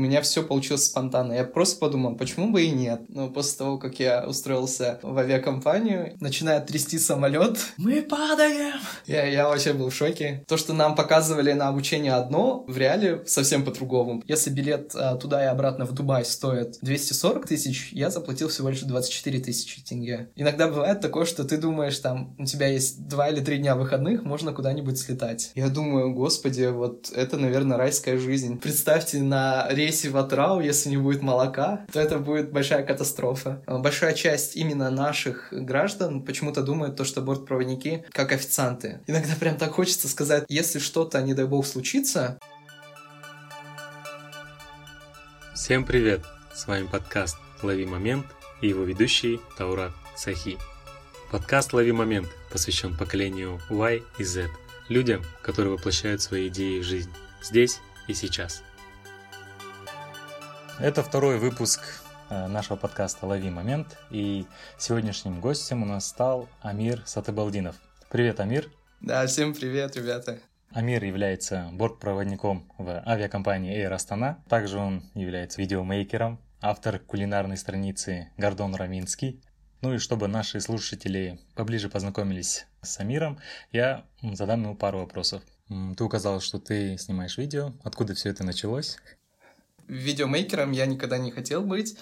меня все получилось спонтанно. Я просто подумал, почему бы и нет. Но после того, как я устроился в авиакомпанию, начинает трясти самолет, мы падаем! Я, я вообще был в шоке. То, что нам показывали на обучение одно, в реале совсем по-другому. Если билет а, туда и обратно в Дубай стоит 240 тысяч, я заплатил всего лишь 24 тысячи тенге. Иногда бывает такое, что ты думаешь, там, у тебя есть два или три дня выходных, можно куда-нибудь слетать. Я думаю, господи, вот это, наверное, райская жизнь. Представьте, на рейсе в Атрау, если не будет молока, то это будет большая катастрофа. Большая часть именно наших граждан почему-то думает то, что бортпроводники как официанты. Иногда прям так хочется сказать, если что-то, не дай бог, случится... Всем привет! С вами подкаст «Лови момент» и его ведущий Таура Сахи. Подкаст «Лови момент» посвящен поколению Y и Z, людям, которые воплощают свои идеи в жизнь, здесь и сейчас. Это второй выпуск э, нашего подкаста «Лови момент», и сегодняшним гостем у нас стал Амир Сатыбалдинов. Привет, Амир! Да, всем привет, ребята! Амир является бортпроводником в авиакомпании Air Astana. Также он является видеомейкером, автор кулинарной страницы Гордон Раминский, ну и чтобы наши слушатели поближе познакомились с Амиром, я задам ему пару вопросов. Ты указал, что ты снимаешь видео. Откуда все это началось? Видеомейкером я никогда не хотел быть.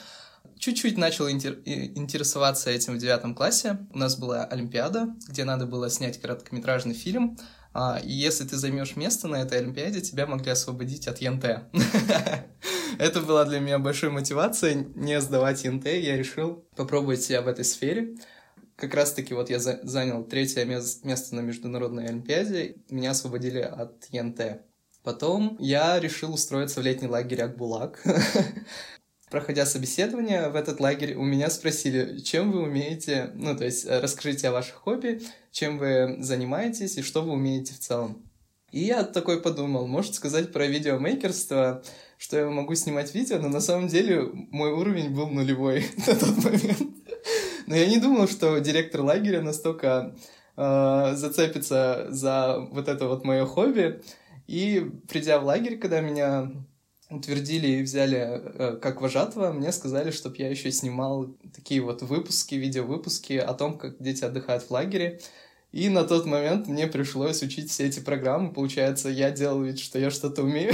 Чуть-чуть начал интер- интересоваться этим в девятом классе. У нас была Олимпиада, где надо было снять короткометражный фильм. А, и если ты займешь место на этой Олимпиаде, тебя могли освободить от ЕНТ. Это была для меня большой мотивацией не сдавать ЕНТ. Я решил попробовать себя в этой сфере. Как раз-таки вот я занял третье место на международной Олимпиаде. Меня освободили от ЕНТ. Потом я решил устроиться в летний лагерь Акбулак. Проходя собеседование в этот лагерь, у меня спросили, чем вы умеете, ну, то есть расскажите о ваших хобби, чем вы занимаетесь и что вы умеете в целом. И я такой подумал, может сказать про видеомейкерство, что я могу снимать видео, но на самом деле мой уровень был нулевой на тот момент. Но я не думал, что директор лагеря настолько э, зацепится за вот это вот мое хобби. И придя в лагерь, когда меня утвердили и взяли э, как вожатого, мне сказали, чтобы я еще снимал такие вот выпуски, видеовыпуски о том, как дети отдыхают в лагере. И на тот момент мне пришлось учить все эти программы. Получается, я делал вид, что я что-то умею.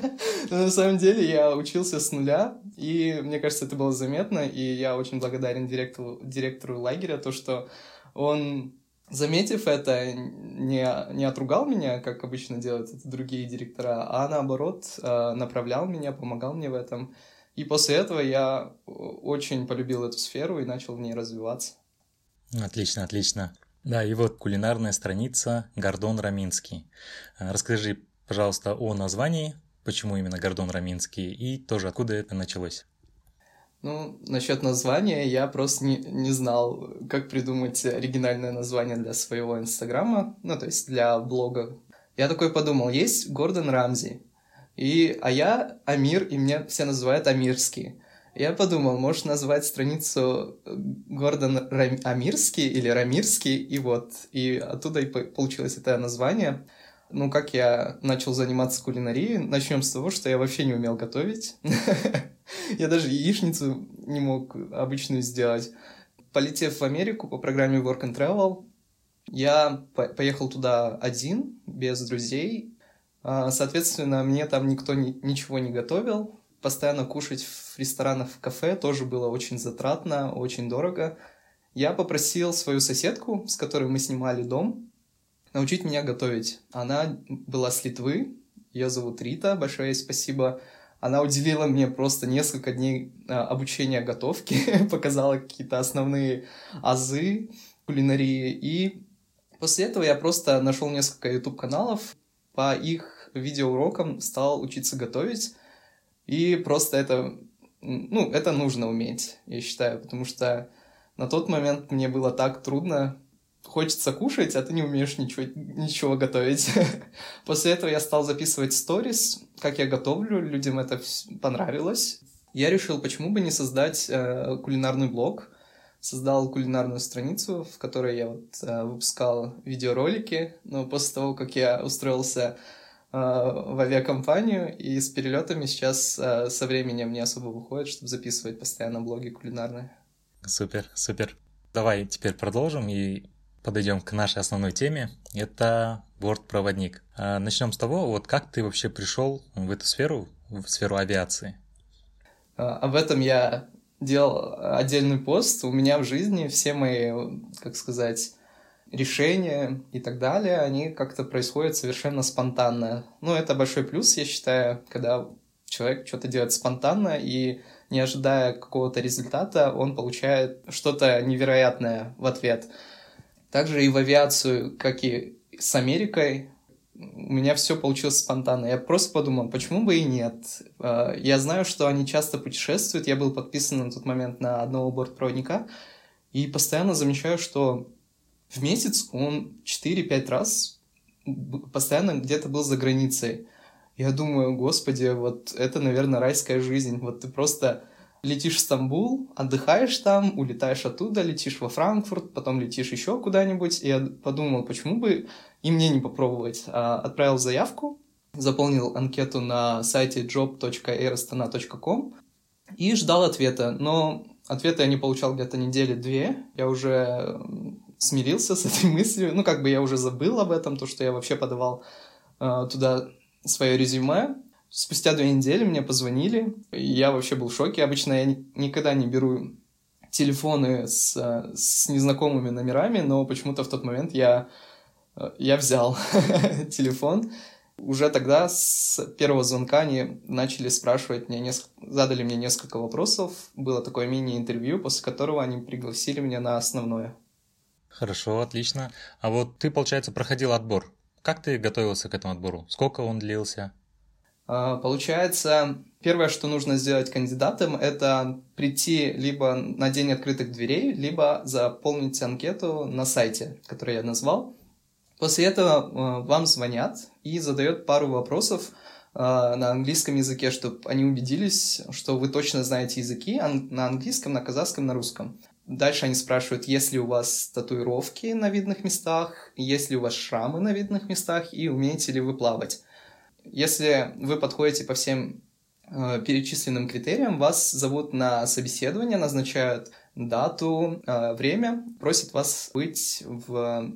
Но на самом деле я учился с нуля, и мне кажется, это было заметно, и я очень благодарен директору, директору лагеря, то, что он заметив это, не, не отругал меня, как обычно делают это другие директора, а наоборот э, направлял меня, помогал мне в этом. И после этого я очень полюбил эту сферу и начал в ней развиваться. Отлично, отлично. Да, и вот кулинарная страница Гордон Раминский. Э, расскажи, пожалуйста, о названии, почему именно Гордон Раминский, и тоже откуда это началось. Ну, насчет названия я просто не, не знал, как придумать оригинальное название для своего инстаграма, ну, то есть для блога. Я такой подумал, есть Гордон Рамзи, и, а я Амир, и меня все называют Амирский. Я подумал, может назвать страницу э, Гордон Рам... Амирский или Рамирский, и вот. И оттуда и получилось это название. Ну, как я начал заниматься кулинарией? Начнем с того, что я вообще не умел готовить. Я даже яичницу не мог обычную сделать. Полетев в Америку по программе Work and Travel, я поехал туда один, без друзей. А, соответственно, мне там никто ничего не готовил постоянно кушать в ресторанах, в кафе тоже было очень затратно, очень дорого. Я попросил свою соседку, с которой мы снимали дом, научить меня готовить. Она была с Литвы, ее зовут Рита, большое ей спасибо. Она уделила мне просто несколько дней а, обучения готовки, показала какие-то основные азы кулинарии. И после этого я просто нашел несколько YouTube-каналов, по их видеоурокам стал учиться готовить. И просто это, ну, это нужно уметь, я считаю, потому что на тот момент мне было так трудно. Хочется кушать, а ты не умеешь ничего, ничего готовить. После этого я стал записывать сторис, как я готовлю, людям это понравилось. Я решил, почему бы не создать э, кулинарный блог. Создал кулинарную страницу, в которой я вот э, выпускал видеоролики. Но после того, как я устроился в авиакомпанию, и с перелетами сейчас со временем не особо выходит, чтобы записывать постоянно блоги кулинарные. Супер, супер. Давай теперь продолжим и подойдем к нашей основной теме. Это бортпроводник. Начнем с того, вот как ты вообще пришел в эту сферу, в сферу авиации? Об этом я делал отдельный пост. У меня в жизни все мои, как сказать, решения и так далее, они как-то происходят совершенно спонтанно. Ну, это большой плюс, я считаю, когда человек что-то делает спонтанно и не ожидая какого-то результата, он получает что-то невероятное в ответ. Также и в авиацию, как и с Америкой, у меня все получилось спонтанно. Я просто подумал, почему бы и нет. А, я знаю, что они часто путешествуют. Я был подписан на тот момент на одного бортпроводника. И постоянно замечаю, что в месяц он 4-5 раз постоянно где-то был за границей. Я думаю, господи, вот это, наверное, райская жизнь. Вот ты просто летишь в Стамбул, отдыхаешь там, улетаешь оттуда, летишь во Франкфурт, потом летишь еще куда-нибудь. И я подумал, почему бы и мне не попробовать. А, отправил заявку, заполнил анкету на сайте job.airastana.com и ждал ответа. Но ответа я не получал где-то недели две. Я уже смирился с этой мыслью. Ну, как бы я уже забыл об этом, то, что я вообще подавал э, туда свое резюме. Спустя две недели мне позвонили, и я вообще был в шоке. Обычно я никогда не беру телефоны с, с незнакомыми номерами, но почему-то в тот момент я, я взял телефон. Уже тогда с первого звонка они начали спрашивать несколько, задали мне несколько вопросов. Было такое мини-интервью, после которого они пригласили меня на основное. Хорошо, отлично. А вот ты, получается, проходил отбор. Как ты готовился к этому отбору? Сколько он длился? А, получается, первое, что нужно сделать кандидатам, это прийти либо на день открытых дверей, либо заполнить анкету на сайте, который я назвал. После этого а, вам звонят и задают пару вопросов а, на английском языке, чтобы они убедились, что вы точно знаете языки на английском, на казахском, на русском. Дальше они спрашивают, есть ли у вас татуировки на видных местах, есть ли у вас шрамы на видных местах и умеете ли вы плавать. Если вы подходите по всем э, перечисленным критериям, вас зовут на собеседование, назначают дату, э, время, просят вас быть в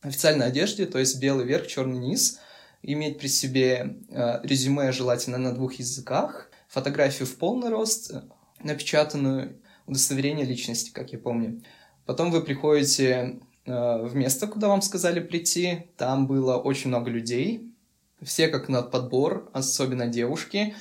официальной одежде, то есть белый верх, черный низ, иметь при себе э, резюме желательно на двух языках, фотографию в полный рост, э, напечатанную, удостоверение личности, как я помню. Потом вы приходите э, в место, куда вам сказали прийти. Там было очень много людей, все как на подбор, особенно девушки,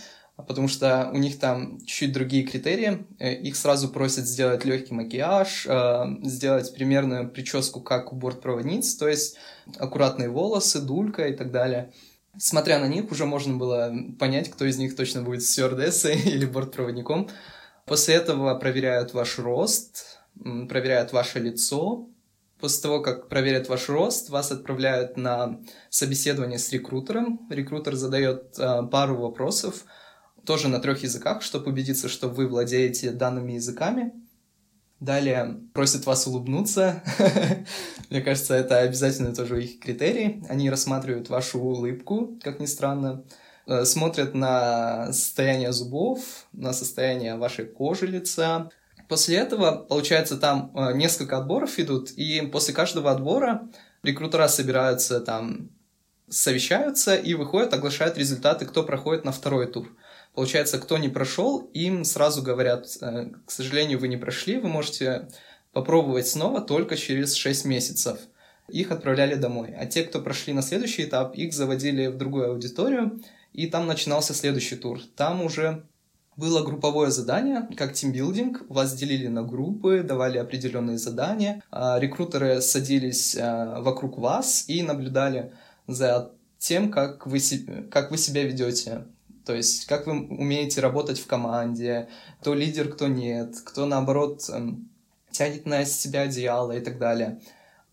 потому что у них там чуть-чуть другие критерии. Э, их сразу просят сделать легкий макияж, э, сделать примерную прическу, как у бортпроводниц, то есть аккуратные волосы, дулька и так далее. Смотря на них, уже можно было понять, кто из них точно будет стюардессой или бортпроводником. После этого проверяют ваш рост, проверяют ваше лицо, После того, как проверят ваш рост, вас отправляют на собеседование с рекрутером. Рекрутер задает э, пару вопросов, тоже на трех языках, чтобы убедиться, что вы владеете данными языками. Далее просят вас улыбнуться. Мне кажется, это обязательно тоже их критерий. Они рассматривают вашу улыбку, как ни странно. Э, смотрят на состояние зубов, на состояние вашей кожи лица, После этого, получается, там э, несколько отборов идут, и после каждого отбора рекрутера собираются там, совещаются и выходят, оглашают результаты, кто проходит на второй тур. Получается, кто не прошел, им сразу говорят, э, к сожалению, вы не прошли, вы можете попробовать снова только через 6 месяцев. Их отправляли домой. А те, кто прошли на следующий этап, их заводили в другую аудиторию, и там начинался следующий тур. Там уже было групповое задание, как тимбилдинг. Вас делили на группы, давали определенные задания. А, рекрутеры садились а, вокруг вас и наблюдали за тем, как вы, как вы себя ведете. То есть, как вы умеете работать в команде, кто лидер, кто нет, кто, наоборот, эм, тянет на себя одеяло и так далее.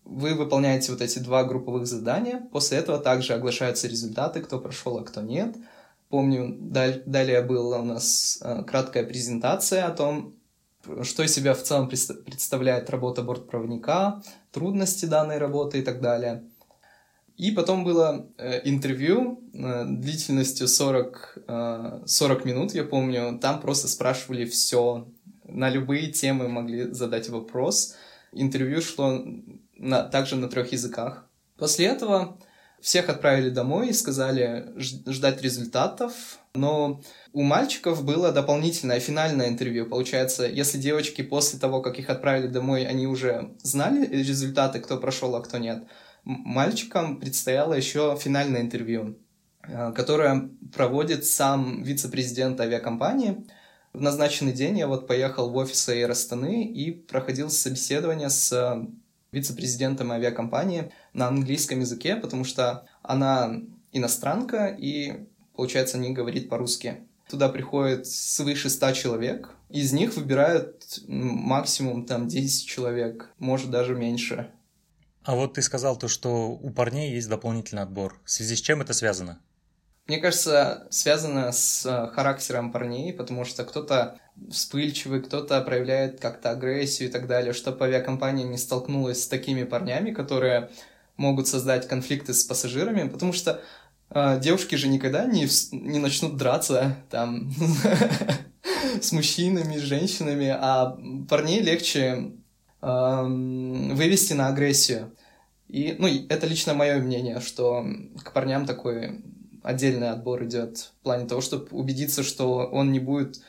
Вы выполняете вот эти два групповых задания. После этого также оглашаются результаты, кто прошел, а кто нет – Помню, далее была у нас э, краткая презентация о том, что из себя в целом представляет работа бортпроводника, трудности данной работы и так далее. И потом было э, интервью э, длительностью 40, э, 40 минут, я помню. Там просто спрашивали все. На любые темы могли задать вопрос. Интервью шло на, также на трех языках. После этого всех отправили домой и сказали ждать результатов. Но у мальчиков было дополнительное финальное интервью. Получается, если девочки после того, как их отправили домой, они уже знали результаты, кто прошел, а кто нет – мальчикам предстояло еще финальное интервью, э, которое проводит сам вице-президент авиакомпании. В назначенный день я вот поехал в офис Air Астаны и проходил собеседование с э, вице-президентом авиакомпании на английском языке, потому что она иностранка и, получается, не говорит по-русски. Туда приходит свыше 100 человек, из них выбирают максимум там 10 человек, может даже меньше. А вот ты сказал то, что у парней есть дополнительный отбор. В связи с чем это связано? Мне кажется, связано с э, характером парней, потому что кто-то вспыльчивый, кто-то проявляет как-то агрессию и так далее, чтобы авиакомпания не столкнулась с такими парнями, которые могут создать конфликты с пассажирами, потому что э, девушки же никогда не, не начнут драться там с мужчинами, с женщинами, а парней легче вывести на агрессию. И, ну, это лично мое мнение, что к парням такой отдельный отбор идет в плане того, чтобы убедиться, что он не будет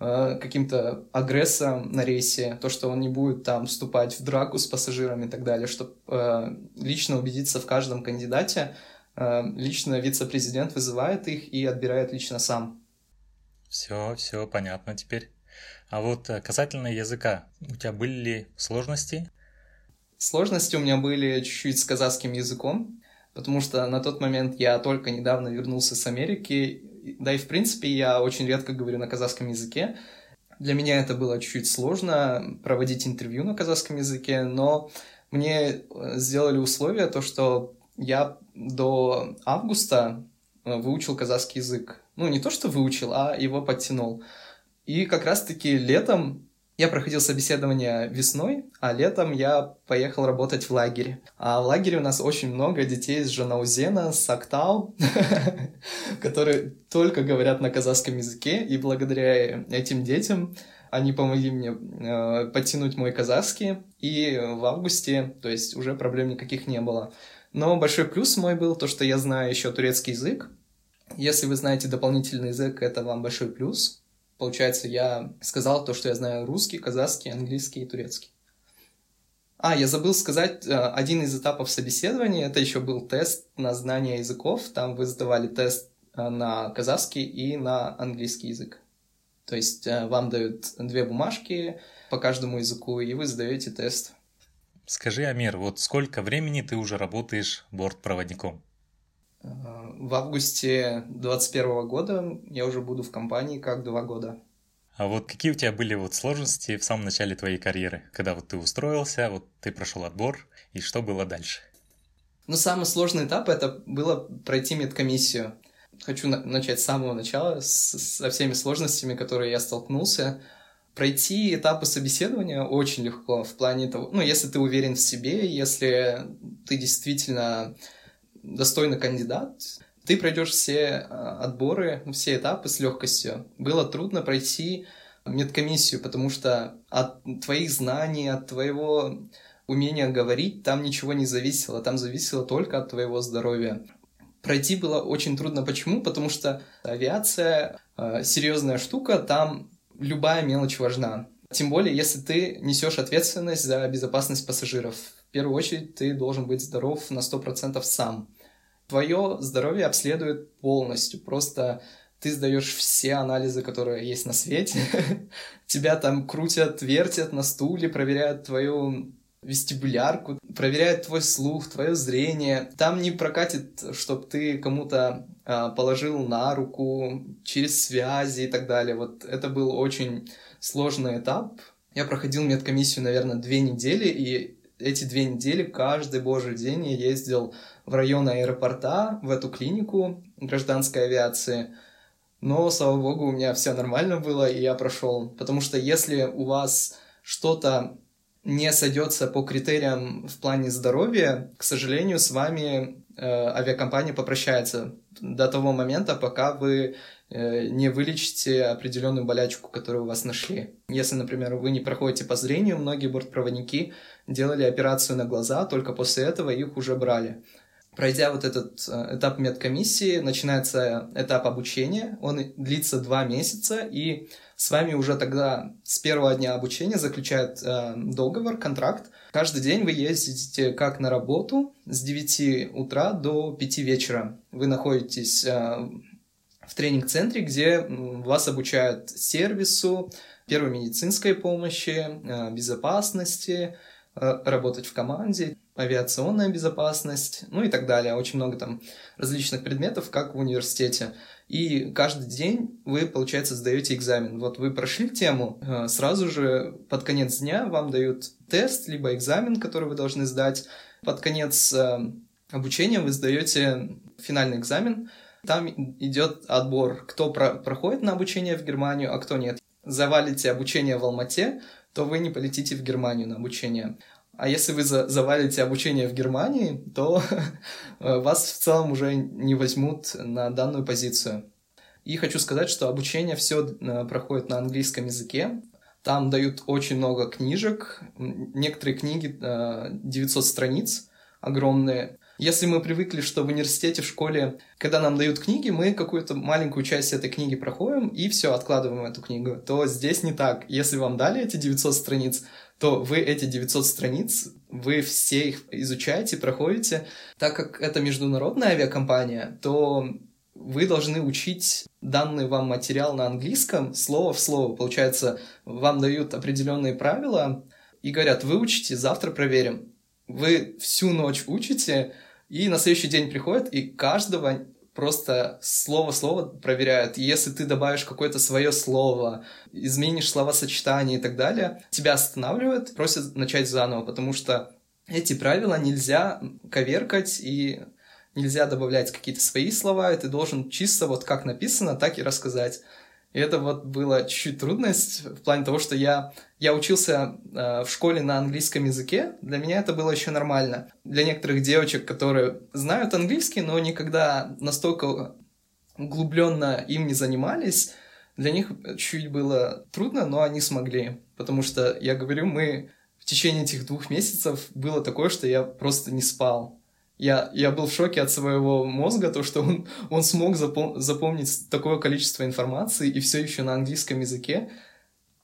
э, каким-то агрессором на рейсе, то, что он не будет там вступать в драку с пассажирами и так далее, чтобы э, лично убедиться в каждом кандидате, э, лично вице-президент вызывает их и отбирает лично сам. Все, все понятно теперь. А вот э, касательно языка, у тебя были ли сложности? Сложности у меня были чуть-чуть с казахским языком, потому что на тот момент я только недавно вернулся с Америки, да и в принципе я очень редко говорю на казахском языке. Для меня это было чуть-чуть сложно проводить интервью на казахском языке, но мне э, сделали условие то, что я до августа э, выучил казахский язык. Ну, не то, что выучил, а его подтянул. И как раз-таки летом я проходил собеседование весной, а летом я поехал работать в лагере. А в лагере у нас очень много детей из Жанаузена, с Актау, которые только говорят на казахском языке, и благодаря этим детям они помогли мне э, подтянуть мой казахский, и в августе, то есть уже проблем никаких не было. Но большой плюс мой был то, что я знаю еще турецкий язык. Если вы знаете дополнительный язык, это вам большой плюс, Получается, я сказал то, что я знаю русский, казахский, английский и турецкий. А, я забыл сказать, э, один из этапов собеседования, это еще был тест на знание языков. Там вы сдавали тест э, на казахский и на английский язык. То есть э, вам дают две бумажки по каждому языку, и вы сдаете тест. Скажи, Амир, вот сколько времени ты уже работаешь бортпроводником? В августе 2021 года я уже буду в компании как два года. А вот какие у тебя были вот сложности в самом начале твоей карьеры, когда вот ты устроился, вот ты прошел отбор, и что было дальше? Ну, самый сложный этап это было пройти медкомиссию. Хочу на- начать с самого начала, с- со всеми сложностями, которые я столкнулся. Пройти этапы собеседования очень легко в плане того, ну, если ты уверен в себе, если ты действительно достойный кандидат, ты пройдешь все а, отборы, все этапы с легкостью. Было трудно пройти медкомиссию, потому что от твоих знаний, от твоего умения говорить там ничего не зависело, там зависело только от твоего здоровья. Пройти было очень трудно. Почему? Потому что авиация э, серьезная штука, там любая мелочь важна. Тем более, если ты несешь ответственность за безопасность пассажиров. В первую очередь, ты должен быть здоров на 100% сам твое здоровье обследует полностью. Просто ты сдаешь все анализы, которые есть на свете. Тебя там крутят, вертят на стуле, проверяют твою вестибулярку, проверяют твой слух, твое зрение. Там не прокатит, чтобы ты кому-то а, положил на руку через связи и так далее. Вот это был очень сложный этап. Я проходил медкомиссию, наверное, две недели, и эти две недели каждый божий день я ездил в район аэропорта, в эту клинику гражданской авиации. Но, слава богу, у меня все нормально было, и я прошел. Потому что если у вас что-то не сойдется по критериям в плане здоровья, к сожалению, с вами авиакомпания попрощается до того момента, пока вы не вылечите определенную болячку, которую у вас нашли. Если, например, вы не проходите по зрению, многие бортпроводники делали операцию на глаза, только после этого их уже брали. Пройдя вот этот э, этап медкомиссии, начинается этап обучения. Он длится два месяца, и с вами уже тогда с первого дня обучения заключают э, договор, контракт. Каждый день вы ездите как на работу с 9 утра до 5 вечера. Вы находитесь э, в тренинг-центре, где вас обучают сервису, первой медицинской помощи, э, безопасности, э, работать в команде авиационная безопасность, ну и так далее. Очень много там различных предметов, как в университете. И каждый день вы, получается, сдаете экзамен. Вот вы прошли тему, э, сразу же под конец дня вам дают тест, либо экзамен, который вы должны сдать. Под конец э, обучения вы сдаете финальный экзамен. Там идет отбор, кто про проходит на обучение в Германию, а кто нет. Завалите обучение в Алмате, то вы не полетите в Германию на обучение. А если вы за завалите обучение в Германии, то вас в целом уже не возьмут на данную позицию. И хочу сказать, что обучение все э, проходит на английском языке. Там дают очень много книжек. Некоторые книги 900 э, страниц огромные. Если мы привыкли, что в университете, в школе, когда нам дают книги, мы какую-то маленькую часть этой книги проходим и все, откладываем эту книгу, то здесь не так. Если вам дали эти 900 страниц, то вы эти 900 страниц, вы все их изучаете, проходите. Так как это международная авиакомпания, то вы должны учить данный вам материал на английском слово в слово. Получается, вам дают определенные правила и говорят, выучите, завтра проверим. Вы всю ночь учите, и на следующий день приходят, и каждого просто слово-слово проверяют. если ты добавишь какое-то свое слово, изменишь словосочетание и так далее, тебя останавливают, просят начать заново, потому что эти правила нельзя коверкать и нельзя добавлять какие-то свои слова, и ты должен чисто вот как написано, так и рассказать. И это вот была чуть-чуть трудность в плане того, что я, я учился э, в школе на английском языке. Для меня это было еще нормально. Для некоторых девочек, которые знают английский, но никогда настолько углубленно им не занимались, для них чуть было трудно, но они смогли. Потому что, я говорю, мы в течение этих двух месяцев было такое, что я просто не спал. Я, я был в шоке от своего мозга, то, что он, он смог запом- запомнить такое количество информации и все еще на английском языке.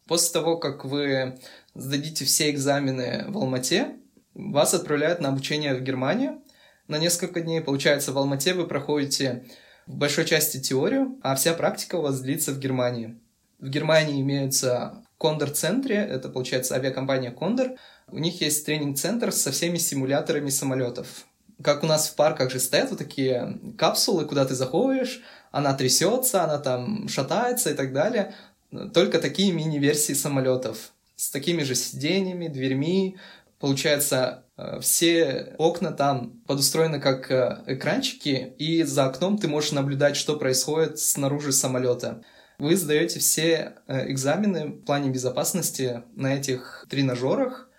После того, как вы сдадите все экзамены в Алмате, вас отправляют на обучение в Германию на несколько дней. Получается, в Алмате вы проходите в большой части теорию, а вся практика у вас длится в Германии. В Германии имеются Кондор-центре, это, получается, авиакомпания Кондор. У них есть тренинг-центр со всеми симуляторами самолетов как у нас в парках же стоят вот такие капсулы, куда ты заходишь, она трясется, она там шатается и так далее. Только такие мини-версии самолетов с такими же сиденьями, дверьми. Получается, э, все окна там подустроены как э, экранчики, и за окном ты можешь наблюдать, что происходит снаружи самолета. Вы сдаете все э, экзамены в плане безопасности на этих тренажерах,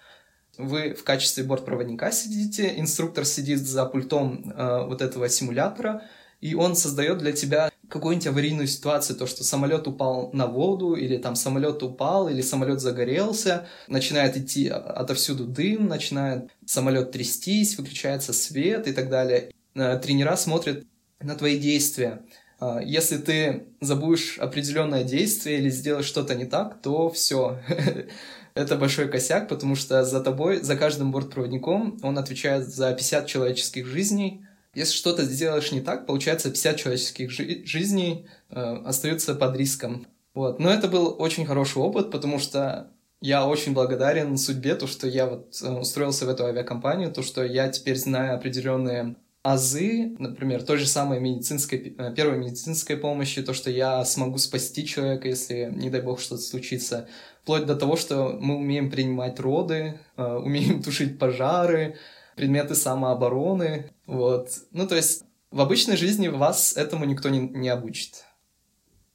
вы в качестве бортпроводника сидите, инструктор сидит за пультом э, вот этого симулятора, и он создает для тебя какую-нибудь аварийную ситуацию, то, что самолет упал на воду, или там самолет упал, или самолет загорелся, начинает идти отовсюду дым, начинает самолет трястись, выключается свет и так далее. Э, тренера смотрят на твои действия. Э, если ты забудешь определенное действие или сделаешь что-то не так, то все. это большой косяк, потому что за тобой, за каждым бортпроводником он отвечает за 50 человеческих жизней. Если что-то сделаешь не так, получается 50 человеческих жи- жизней э, остаются под риском. Вот. Но это был очень хороший опыт, потому что я очень благодарен судьбе, то, что я вот э, устроился в эту авиакомпанию, то, что я теперь знаю определенные азы, например, той же самой медицинской, э, первой медицинской помощи, то, что я смогу спасти человека, если, не дай бог, что-то случится, вплоть до того, что мы умеем принимать роды, э, умеем тушить пожары, предметы самообороны, вот. Ну, то есть в обычной жизни вас этому никто не, не обучит.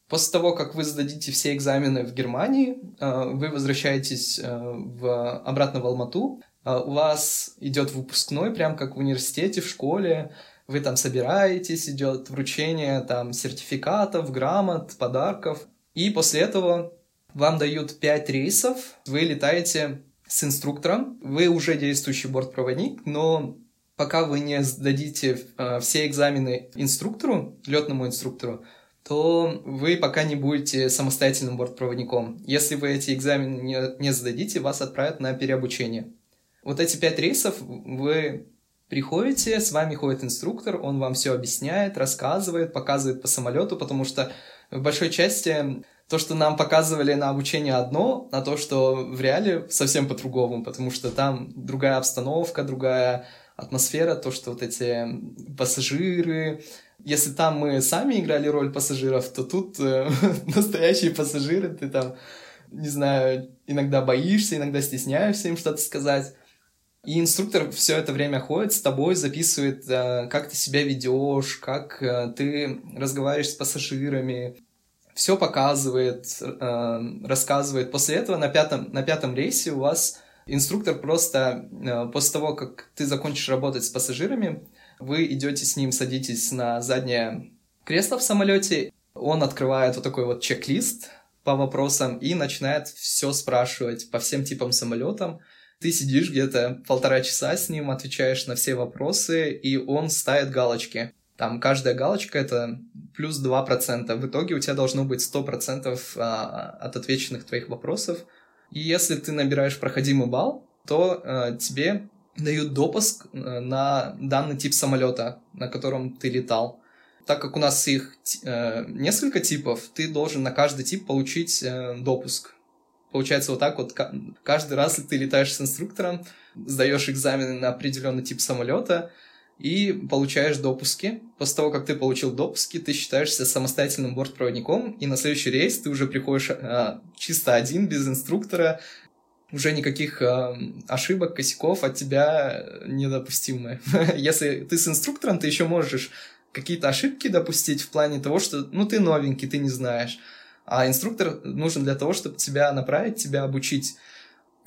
После того, как вы сдадите все экзамены в Германии, э, вы возвращаетесь э, в, обратно в Алмату, у вас идет выпускной, прям как в университете, в школе, Вы там собираетесь, идет вручение там сертификатов, грамот, подарков. И после этого вам дают 5 рейсов, вы летаете с инструктором, вы уже действующий бортпроводник, но пока вы не сдадите э, все экзамены инструктору, летному инструктору, то вы пока не будете самостоятельным бортпроводником. Если вы эти экзамены не, не сдадите, вас отправят на переобучение. Вот эти пять рейсов вы приходите, с вами ходит инструктор, он вам все объясняет, рассказывает, показывает по самолету, потому что в большой части то, что нам показывали на обучение одно, а то, что в реале совсем по-другому, потому что там другая обстановка, другая атмосфера, то, что вот эти пассажиры, если там мы сами играли роль пассажиров, то тут э, настоящие пассажиры, ты там, не знаю, иногда боишься, иногда стесняешься им что-то сказать. И инструктор все это время ходит с тобой, записывает, э, как ты себя ведешь, как э, ты разговариваешь с пассажирами, все показывает, э, рассказывает. После этого на пятом, на пятом рейсе у вас инструктор просто э, после того, как ты закончишь работать с пассажирами, вы идете с ним, садитесь на заднее кресло в самолете, он открывает вот такой вот чек-лист по вопросам и начинает все спрашивать по всем типам самолетам. Ты сидишь где-то полтора часа с ним, отвечаешь на все вопросы, и он ставит галочки. Там каждая галочка — это плюс 2%. В итоге у тебя должно быть 100% а, от отвеченных твоих вопросов. И если ты набираешь проходимый балл, то э, тебе дают допуск э, на данный тип самолета, на котором ты летал. Так как у нас их э, несколько типов, ты должен на каждый тип получить э, допуск. Получается вот так вот, каждый раз ты летаешь с инструктором, сдаешь экзамены на определенный тип самолета и получаешь допуски. После того, как ты получил допуски, ты считаешься самостоятельным бортпроводником, и на следующий рейс ты уже приходишь а, чисто один, без инструктора, уже никаких э, ошибок, косяков от тебя недопустимы. Если ты с инструктором, ты еще можешь какие-то ошибки допустить в плане того, что ну ты новенький, ты не знаешь. А инструктор нужен для того, чтобы тебя направить, тебя обучить.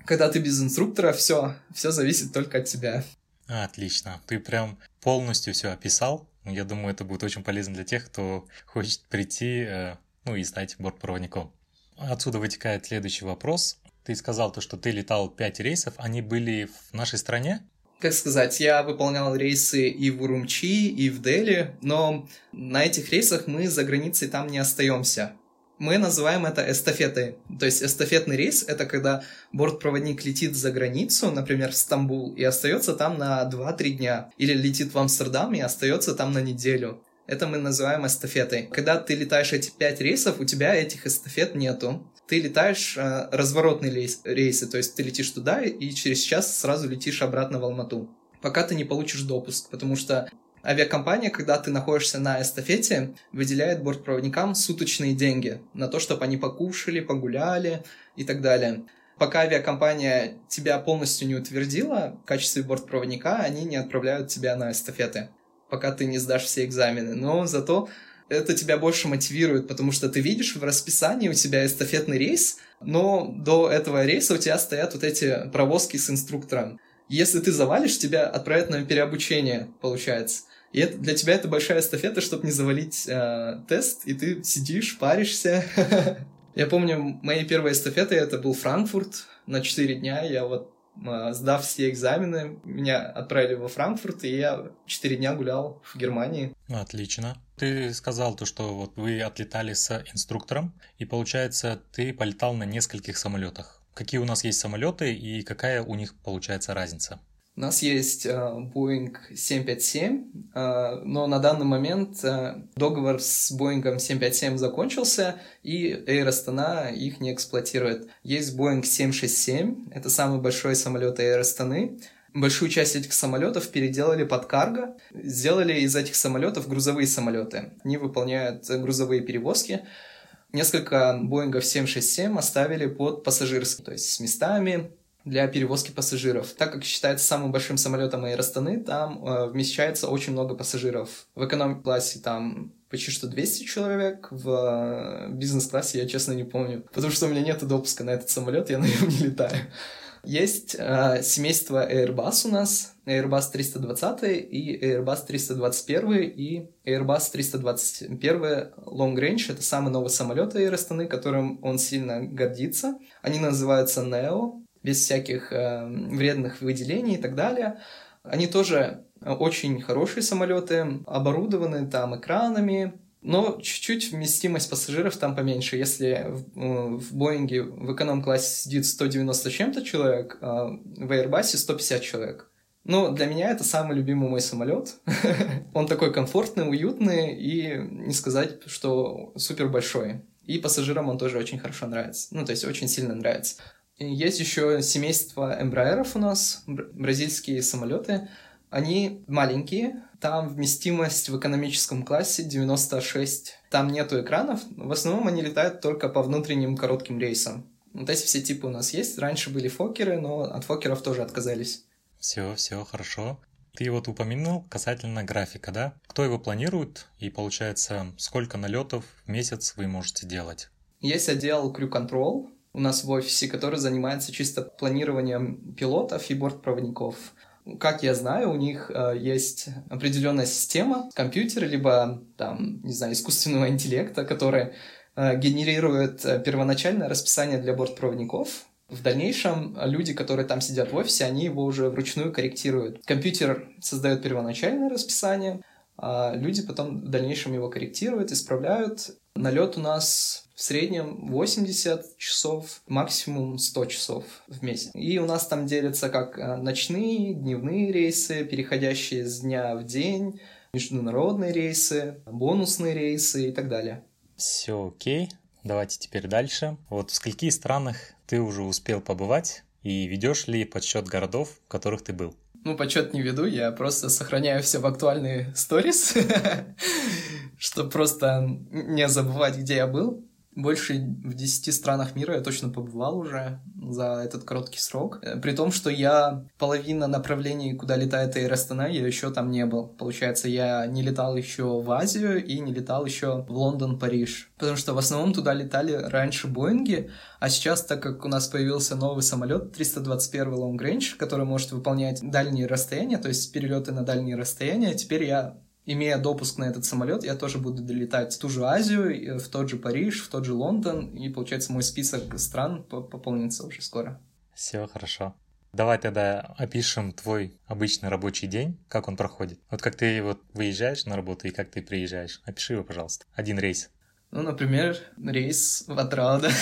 Когда ты без инструктора, все, все зависит только от тебя. Отлично. Ты прям полностью все описал. Я думаю, это будет очень полезно для тех, кто хочет прийти, э, ну и стать бортпроводником. Отсюда вытекает следующий вопрос. Ты сказал то, что ты летал 5 рейсов, они были в нашей стране? Как сказать, я выполнял рейсы и в Урумчи, и в Дели, но на этих рейсах мы за границей там не остаемся. Мы называем это эстафетой. То есть эстафетный рейс — это когда бортпроводник летит за границу, например, в Стамбул, и остается там на 2-3 дня. Или летит в Амстердам и остается там на неделю. Это мы называем эстафетой. Когда ты летаешь эти 5 рейсов, у тебя этих эстафет нету ты летаешь э, разворотные рейс, рейсы, то есть ты летишь туда и через час сразу летишь обратно в Алмату, пока ты не получишь допуск, потому что авиакомпания, когда ты находишься на эстафете, выделяет бортпроводникам суточные деньги на то, чтобы они покушали, погуляли и так далее. Пока авиакомпания тебя полностью не утвердила в качестве бортпроводника, они не отправляют тебя на эстафеты, пока ты не сдашь все экзамены. Но зато это тебя больше мотивирует, потому что ты видишь в расписании у тебя эстафетный рейс, но до этого рейса у тебя стоят вот эти провозки с инструктором. Если ты завалишь, тебя отправят на переобучение, получается. И это, для тебя это большая эстафета, чтобы не завалить э, тест, и ты сидишь, паришься. Я помню, мои первые эстафеты, это был Франкфурт на 4 дня. Я вот а, сдав все экзамены, меня отправили во Франкфурт, и я 4 дня гулял в Германии. Отлично. Ты сказал то, что вот вы отлетали с инструктором, и получается, ты полетал на нескольких самолетах. Какие у нас есть самолеты и какая у них получается разница? У нас есть э, Boeing 757, э, но на данный момент э, договор с Boeing 757 закончился, и Air Astana их не эксплуатирует. Есть Boeing 767, это самый большой самолет Air Astana. Большую часть этих самолетов переделали под карго, сделали из этих самолетов грузовые самолеты. Они выполняют грузовые перевозки. Несколько Боингов 767 оставили под пассажирские, то есть с местами, для перевозки пассажиров. Так как считается самым большим самолетом Аэростаны, там э, вмещается очень много пассажиров. В эконом-классе там почти что 200 человек, в э, бизнес-классе я, честно, не помню, потому что у меня нет допуска на этот самолет, я на нем не летаю. Есть э, семейство Airbus у нас, Airbus 320 и Airbus 321 и Airbus 321 Long Range. Это самый новый самолет Astana, которым он сильно гордится. Они называются Neo, без всяких э, вредных выделений и так далее. Они тоже очень хорошие самолеты, оборудованы там экранами, но чуть-чуть вместимость пассажиров там поменьше. Если в, в Боинге в эконом-классе сидит 190 чем-то человек, а в Airbus 150 человек. Ну, для меня это самый любимый мой самолет. Он такой комфортный, уютный и не сказать, что супер большой. И пассажирам он тоже очень хорошо нравится. Ну, то есть очень сильно нравится. Есть еще семейство Эмбраеров у нас, бразильские самолеты. Они маленькие, там вместимость в экономическом классе 96. Там нету экранов, в основном они летают только по внутренним коротким рейсам. Вот эти все типы у нас есть. Раньше были фокеры, но от фокеров тоже отказались. Все, все, хорошо. Ты вот упомянул касательно графика, да? Кто его планирует и получается, сколько налетов в месяц вы можете делать? Есть отдел Crew Control у нас в офисе, который занимается чисто планированием пилотов и бортпроводников как я знаю, у них э, есть определенная система компьютера, либо там, не знаю, искусственного интеллекта, который э, генерирует э, первоначальное расписание для бортпроводников. В дальнейшем люди, которые там сидят в офисе, они его уже вручную корректируют. Компьютер создает первоначальное расписание, а люди потом в дальнейшем его корректируют, исправляют. Налет у нас в среднем 80 часов, максимум 100 часов в месяц. И у нас там делятся как э, ночные, дневные рейсы, переходящие с дня в день, международные рейсы, бонусные рейсы и так далее. Все окей. Давайте теперь дальше. Вот в скольких странах ты уже успел побывать и ведешь ли подсчет городов, в которых ты был? Ну, подсчет не веду, я просто сохраняю все в актуальные сторис, чтобы просто не забывать, где я был. Больше в 10 странах мира я точно побывал уже за этот короткий срок. Э, при том, что я половина направлений, куда летает Air Astana, я еще там не был. Получается, я не летал еще в Азию и не летал еще в Лондон, Париж. Потому что в основном туда летали раньше Боинги, а сейчас, так как у нас появился новый самолет 321 Long Range, который может выполнять дальние расстояния, то есть перелеты на дальние расстояния, теперь я имея допуск на этот самолет, я тоже буду долетать в ту же Азию, в тот же Париж, в тот же Лондон, и, получается, мой список стран пополнится уже скоро. Все хорошо. Давай тогда опишем твой обычный рабочий день, как он проходит. Вот как ты вот выезжаешь на работу и как ты приезжаешь. Опиши его, пожалуйста. Один рейс. Ну, например, рейс в Атрада.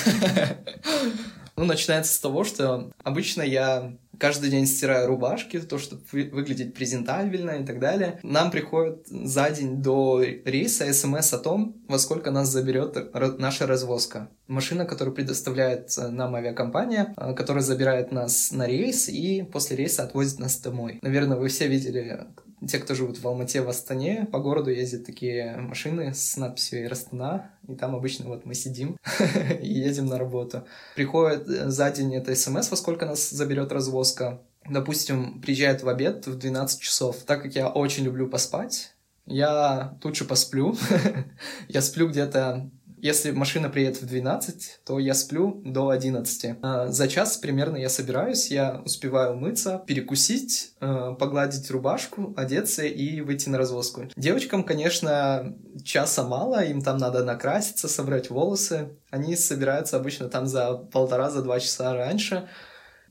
Ну, начинается с того, что обычно я каждый день стираю рубашки, то, чтобы выглядеть презентабельно и так далее. Нам приходит за день до рейса смс о том, во сколько нас заберет наша развозка. Машина, которую предоставляет нам авиакомпания, а, которая забирает нас на рейс и после рейса отвозит нас домой. Наверное, вы все видели те, кто живут в Алмате, в Астане, по городу ездят такие машины с надписью «Эйр Астана», и там обычно вот мы сидим и едем на работу. Приходит э, за день это смс, во сколько нас заберет развозка. Допустим, приезжает в обед в 12 часов. Так как я очень люблю поспать, я лучше посплю. я сплю где-то если машина приедет в 12, то я сплю до 11. А за час примерно я собираюсь, я успеваю умыться, перекусить, э, погладить рубашку, одеться и выйти на развозку. Девочкам, конечно, часа мало, им там надо накраситься, собрать волосы. Они собираются обычно там за полтора, за два часа раньше.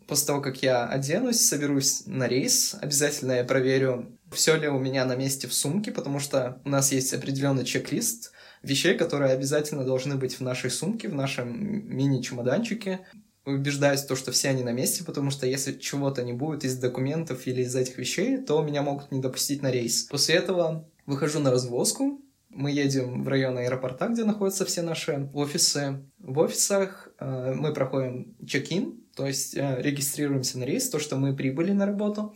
После того, как я оденусь, соберусь на рейс, обязательно я проверю, все ли у меня на месте в сумке, потому что у нас есть определенный чек-лист, вещей, которые обязательно должны быть в нашей сумке, в нашем мини-чемоданчике. Убеждаюсь в том, что все они на месте, потому что если чего-то не будет из документов или из этих вещей, то меня могут не допустить на рейс. После этого выхожу на развозку, мы едем в район аэропорта, где находятся все наши офисы. В офисах э, мы проходим чек-ин, то есть э, регистрируемся на рейс, то, что мы прибыли на работу.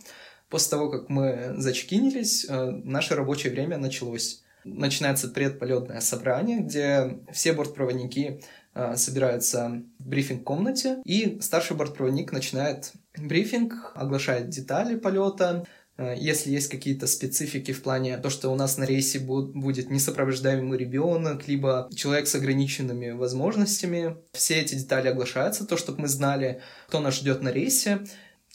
После того, как мы зачекинились, э, наше рабочее время началось начинается предполетное собрание, где все бортпроводники э, собираются в брифинг-комнате, и старший бортпроводник начинает брифинг, оглашает детали полета, Э, если есть какие-то специфики в плане то, что у нас на рейсе будет несопровождаемый ребенок, либо человек с ограниченными возможностями, все эти детали оглашаются, то, чтобы мы знали, кто нас ждет на рейсе.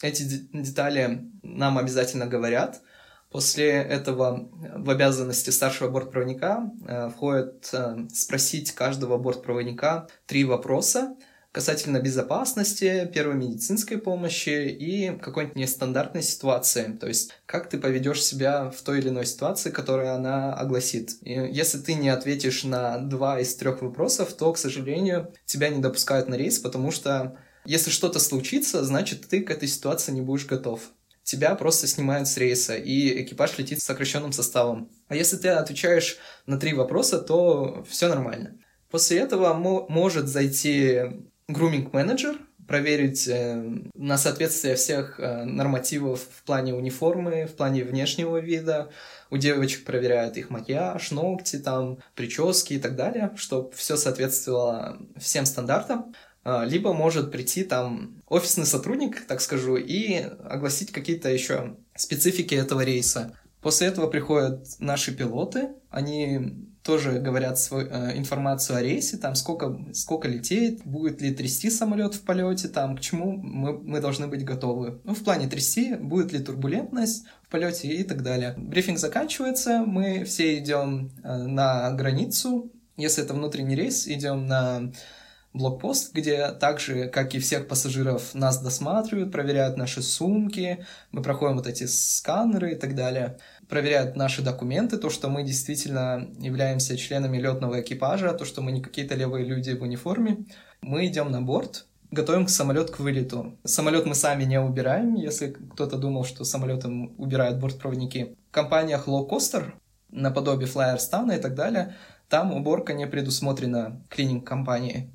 Эти детали нам обязательно говорят. После этого в обязанности старшего бортпроводника э, входит э, спросить каждого бортпроводника три вопроса, касательно безопасности, первой медицинской помощи и какой-нибудь нестандартной ситуации. То есть, как ты поведешь себя в той или иной ситуации, которую она огласит. И если ты не ответишь на два из трех вопросов, то, к сожалению, тебя не допускают на рейс, потому что если что-то случится, значит, ты к этой ситуации не будешь готов тебя просто снимают с рейса, и экипаж летит с сокращенным составом. А если ты отвечаешь на три вопроса, то все нормально. После этого может зайти груминг-менеджер, проверить э, на соответствие всех э, нормативов в плане униформы, в плане внешнего вида. У девочек проверяют их макияж, ногти, там, прически и так далее, чтобы все соответствовало всем стандартам. А, либо может прийти там офисный сотрудник, так скажу, и огласить какие-то еще специфики этого рейса. После этого приходят наши пилоты, они тоже говорят свою э, информацию о рейсе, там сколько, сколько летит, будет ли трясти самолет в полете, там к чему мы, мы должны быть готовы. Ну, в плане трясти, будет ли турбулентность в полете и так далее. Брифинг заканчивается, мы все идем э, на границу, если это внутренний рейс, идем на блокпост, где также, как и всех пассажиров, нас досматривают, проверяют наши сумки, мы проходим вот эти сканеры и так далее, проверяют наши документы, то, что мы действительно являемся членами летного экипажа, то, что мы не какие-то левые люди в униформе. Мы идем на борт, готовим самолет к вылету. Самолет мы сами не убираем, если кто-то думал, что самолетом убирают бортпроводники. В компаниях Low Coaster, наподобие Flyerstan и так далее, там уборка не предусмотрена клининг-компанией.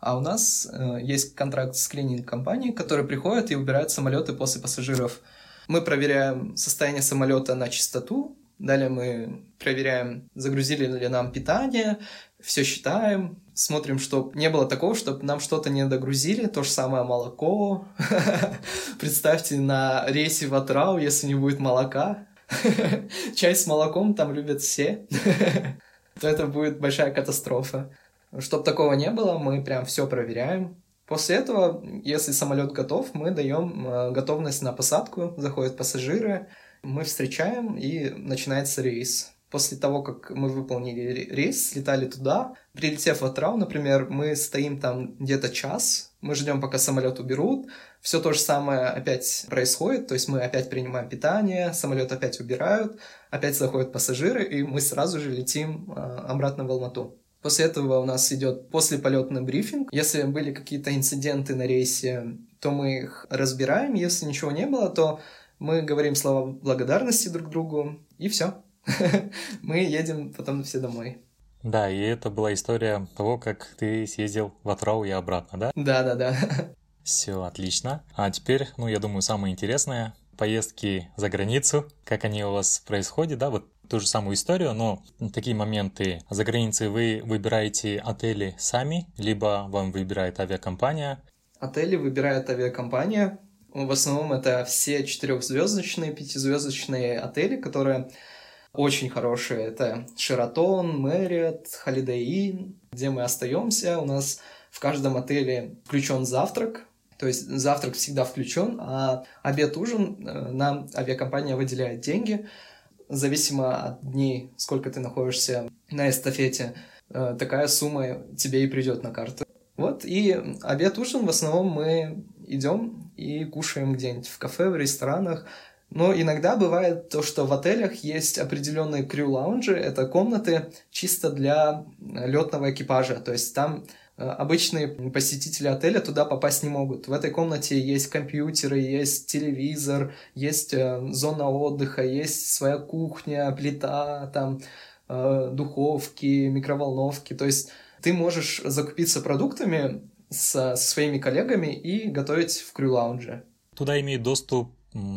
А у нас э, есть контракт с клининг-компанией, которые приходят и убирают самолеты после пассажиров. Мы проверяем состояние самолета на чистоту, далее мы проверяем, загрузили ли нам питание, все считаем, смотрим, чтобы не было такого, чтобы нам что-то не догрузили, то же самое молоко. Представьте, на рейсе в Атрау, если не будет молока, чай с молоком там любят все, то это будет большая катастрофа. Чтобы такого не было, мы прям все проверяем. После этого, если самолет готов, мы даем э, готовность на посадку, заходят пассажиры, мы встречаем и начинается рейс. После того, как мы выполнили рейс, слетали туда, прилетев в Атрау, например, мы стоим там где-то час, мы ждем, пока самолет уберут, все то же самое опять происходит, то есть мы опять принимаем питание, самолет опять убирают, опять заходят пассажиры, и мы сразу же летим э, обратно в Алмату. После этого у нас идет послеполетный брифинг. Если были какие-то инциденты на рейсе, то мы их разбираем. Если ничего не было, то мы говорим слова благодарности друг другу, и все. Мы едем потом все домой. Да, и это была история того, как ты съездил в Атрау и обратно, да? Да, да, да. Все отлично. А теперь, ну, я думаю, самое интересное поездки за границу, как они у вас происходят, да, вот ту же самую историю, но такие моменты за границей вы выбираете отели сами, либо вам выбирает авиакомпания? Отели выбирает авиакомпания. В основном это все четырехзвездочные, пятизвездочные отели, которые очень хорошие. Это Шератон, Мэриот, Holiday Inn, где мы остаемся. У нас в каждом отеле включен завтрак, то есть завтрак всегда включен, а обед-ужин э, нам авиакомпания выделяет деньги зависимо от дней, сколько ты находишься на эстафете, э, такая сумма тебе и придет на карту. Вот, и обед-ужин в основном мы идем и кушаем где-нибудь в кафе, в ресторанах. Но иногда бывает то, что в отелях есть определенные крю-лаунжи, это комнаты чисто для летного экипажа. То есть там обычные посетители отеля туда попасть не могут. В этой комнате есть компьютеры, есть телевизор, есть э, зона отдыха, есть своя кухня, плита, там э, духовки, микроволновки. То есть ты можешь закупиться продуктами со, со своими коллегами и готовить в крю-лаунже. Туда имеют доступ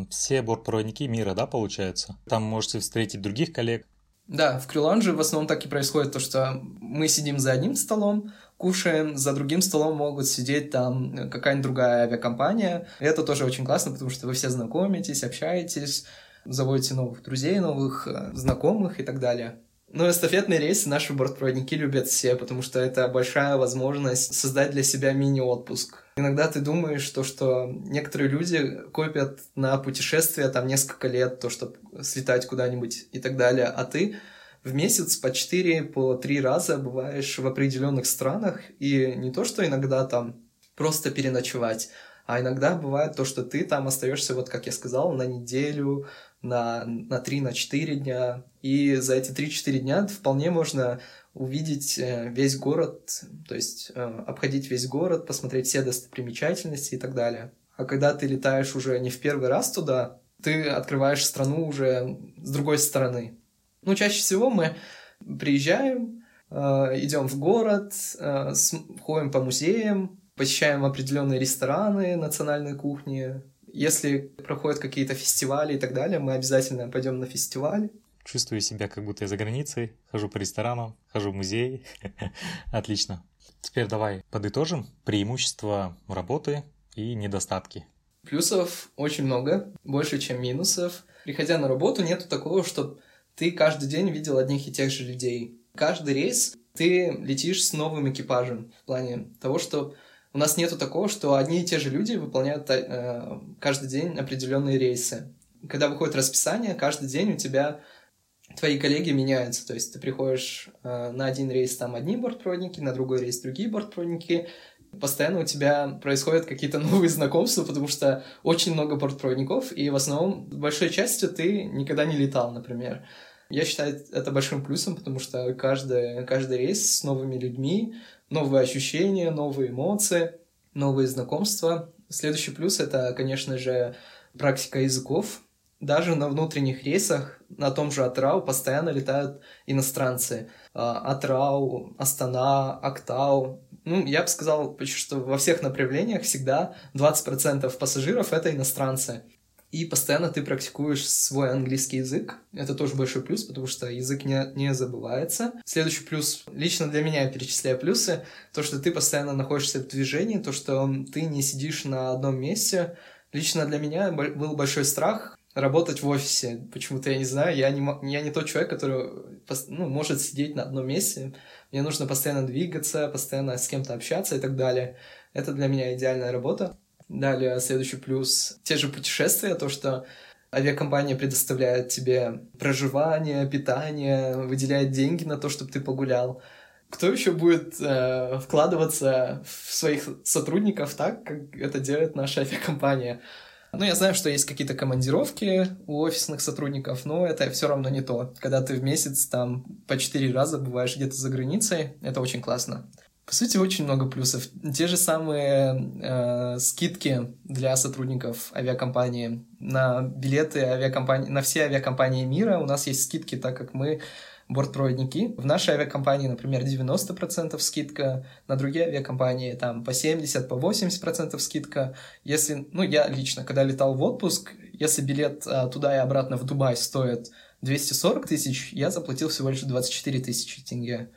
все бортпроводники мира, да, получается? Там можете встретить других коллег. Да, в крю-лаунже в основном так и происходит, то что мы сидим за одним столом, кушаем, за другим столом могут сидеть там какая-нибудь другая авиакомпания. И это тоже очень классно, потому что вы все знакомитесь, общаетесь. заводите новых друзей, новых э, знакомых и так далее. Ну, эстафетные рейсы наши бортпроводники любят все, потому что это большая возможность создать для себя мини-отпуск. Иногда ты думаешь, то, что некоторые люди копят на путешествия там несколько лет, то, чтобы слетать куда-нибудь и так далее, а ты в месяц по 4, по 3 раза бываешь в определенных странах, и не то, что иногда там просто переночевать, а иногда бывает то, что ты там остаешься, вот как я сказал, на неделю, на, на 3, на 4 дня. И за эти 3-4 дня вполне можно увидеть э, весь город, то есть э, обходить весь город, посмотреть все достопримечательности и так далее. А когда ты летаешь уже не в первый раз туда, ты открываешь страну уже с другой стороны. Ну, чаще всего мы приезжаем, э, идем в город, ходим по музеям, посещаем определенные рестораны национальной кухни, если проходят какие-то фестивали и так далее, мы обязательно пойдем на фестиваль. Чувствую себя, как будто я за границей, хожу по ресторанам, хожу в музей. Отлично. Теперь давай подытожим преимущества работы и недостатки. Плюсов очень много, больше, чем минусов. Приходя на работу, нету такого, что ты каждый день видел одних и тех же людей. Каждый рейс ты летишь с новым экипажем в плане того, что у нас нету такого, что одни и те же люди выполняют э, каждый день определенные рейсы. Когда выходит расписание, каждый день у тебя твои коллеги меняются. То есть ты приходишь э, на один рейс там одни бортпроводники, на другой рейс другие бортпроводники. Постоянно у тебя происходят какие-то новые знакомства, потому что очень много бортпроводников, и в основном большой частью ты никогда не летал, например. Я считаю это большим плюсом, потому что каждый, каждый рейс с новыми людьми, новые ощущения, новые эмоции, новые знакомства. Следующий плюс — это, конечно же, практика языков. Даже на внутренних рейсах на том же Атрау постоянно летают иностранцы. А, Атрау, Астана, Актау. Ну, я бы сказал, что во всех направлениях всегда 20% пассажиров — это иностранцы и постоянно ты практикуешь свой английский язык. Это тоже большой плюс, потому что язык не, не забывается. Следующий плюс, лично для меня я перечисляю плюсы, то, что ты постоянно находишься в движении, то, что ты не сидишь на одном месте. Лично для меня был большой страх работать в офисе. Почему-то я не знаю, я не, я не тот человек, который ну, может сидеть на одном месте. Мне нужно постоянно двигаться, постоянно с кем-то общаться и так далее. Это для меня идеальная работа. Далее следующий плюс. Те же путешествия, то, что авиакомпания предоставляет тебе проживание, питание, выделяет деньги на то, чтобы ты погулял. Кто еще будет э, вкладываться в своих сотрудников так, как это делает наша авиакомпания? Ну, я знаю, что есть какие-то командировки у офисных сотрудников, но это все равно не то. Когда ты в месяц там по четыре раза бываешь где-то за границей, это очень классно. По сути, очень много плюсов. Те же самые э, скидки для сотрудников авиакомпании на билеты авиакомпании, на все авиакомпании мира. У нас есть скидки, так как мы бортпроводники. В нашей авиакомпании, например, 90% скидка, на другие авиакомпании там по 70, по 80% скидка. Если, ну, я лично, когда летал в отпуск, если билет а, туда и обратно в Дубай стоит 240 тысяч, я заплатил всего лишь 24 тысячи тенге.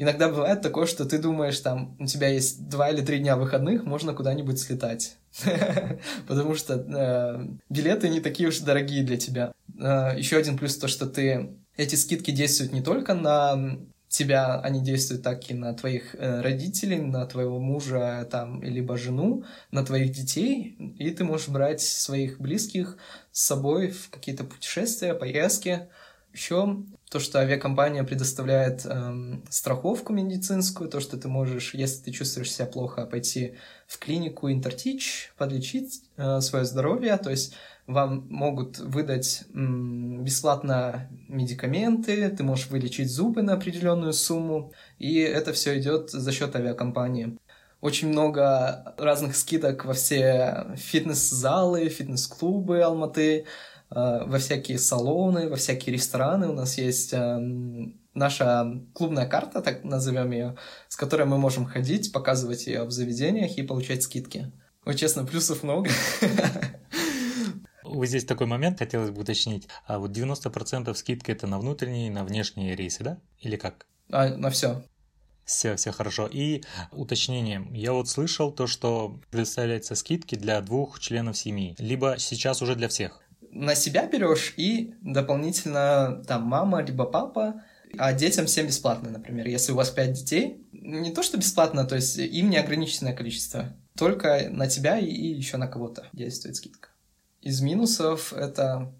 Иногда бывает такое, что ты думаешь, там, у тебя есть два или три дня выходных, можно куда-нибудь слетать. Потому что э, билеты не такие уж дорогие для тебя. Э, еще один плюс то, что ты... Эти скидки действуют не только на тебя, они действуют так и на твоих э, родителей, на твоего мужа там, либо жену, на твоих детей, и ты можешь брать своих близких с собой в какие-то путешествия, поездки. Еще то, что авиакомпания предоставляет эм, страховку медицинскую, то, что ты можешь, если ты чувствуешь себя плохо, пойти в клинику Интертич, подлечить э, свое здоровье, то есть вам могут выдать м, бесплатно медикаменты, ты можешь вылечить зубы на определенную сумму, и это все идет за счет авиакомпании. Очень много разных скидок во все фитнес-залы, фитнес-клубы Алматы, во всякие салоны, во всякие рестораны. У нас есть эм, наша клубная карта, так назовем ее, с которой мы можем ходить, показывать ее в заведениях и получать скидки. Вот честно, плюсов много. Вот здесь такой момент хотелось бы уточнить. А вот 90% скидки это на внутренние и на внешние рейсы, да? Или как? А, на все. Все, все хорошо. И уточнение. Я вот слышал то, что предоставляются скидки для двух членов семьи. Либо сейчас уже для всех. На себя берешь и дополнительно там мама либо папа, а детям всем бесплатно, например. Если у вас пять детей, не то что бесплатно, то есть им неограниченное количество. Только на тебя и еще на кого-то действует скидка. Из минусов это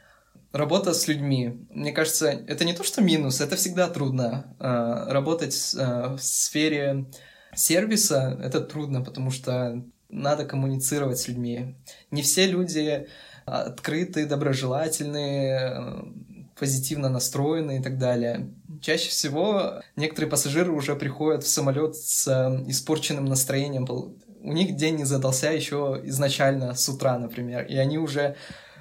работа с людьми. Мне кажется, это не то, что минус, это всегда трудно. Э, работать э, в сфере сервиса это трудно, потому что надо коммуницировать с людьми. Не все люди открытые, доброжелательные, э, позитивно настроены и так далее. Чаще всего некоторые пассажиры уже приходят в самолет с испорченным настроением. У них день не задался еще изначально с утра, например, и они уже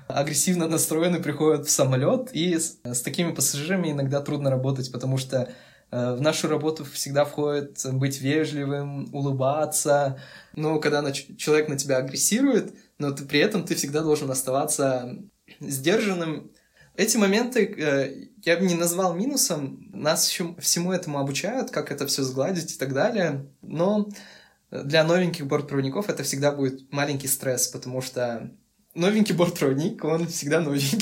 агрессивно настроены приходят в самолет, и с, с такими пассажирами иногда трудно работать, потому что э, в нашу работу всегда входит быть вежливым, улыбаться. Но когда на, человек на тебя агрессирует, но ты, при этом ты всегда должен оставаться сдержанным. Эти моменты э, я бы не назвал минусом. Нас еще всему этому обучают, как это все сгладить и так далее. Но для новеньких бортпроводников это всегда будет маленький стресс, потому что новенький бортпроводник, он всегда новенький.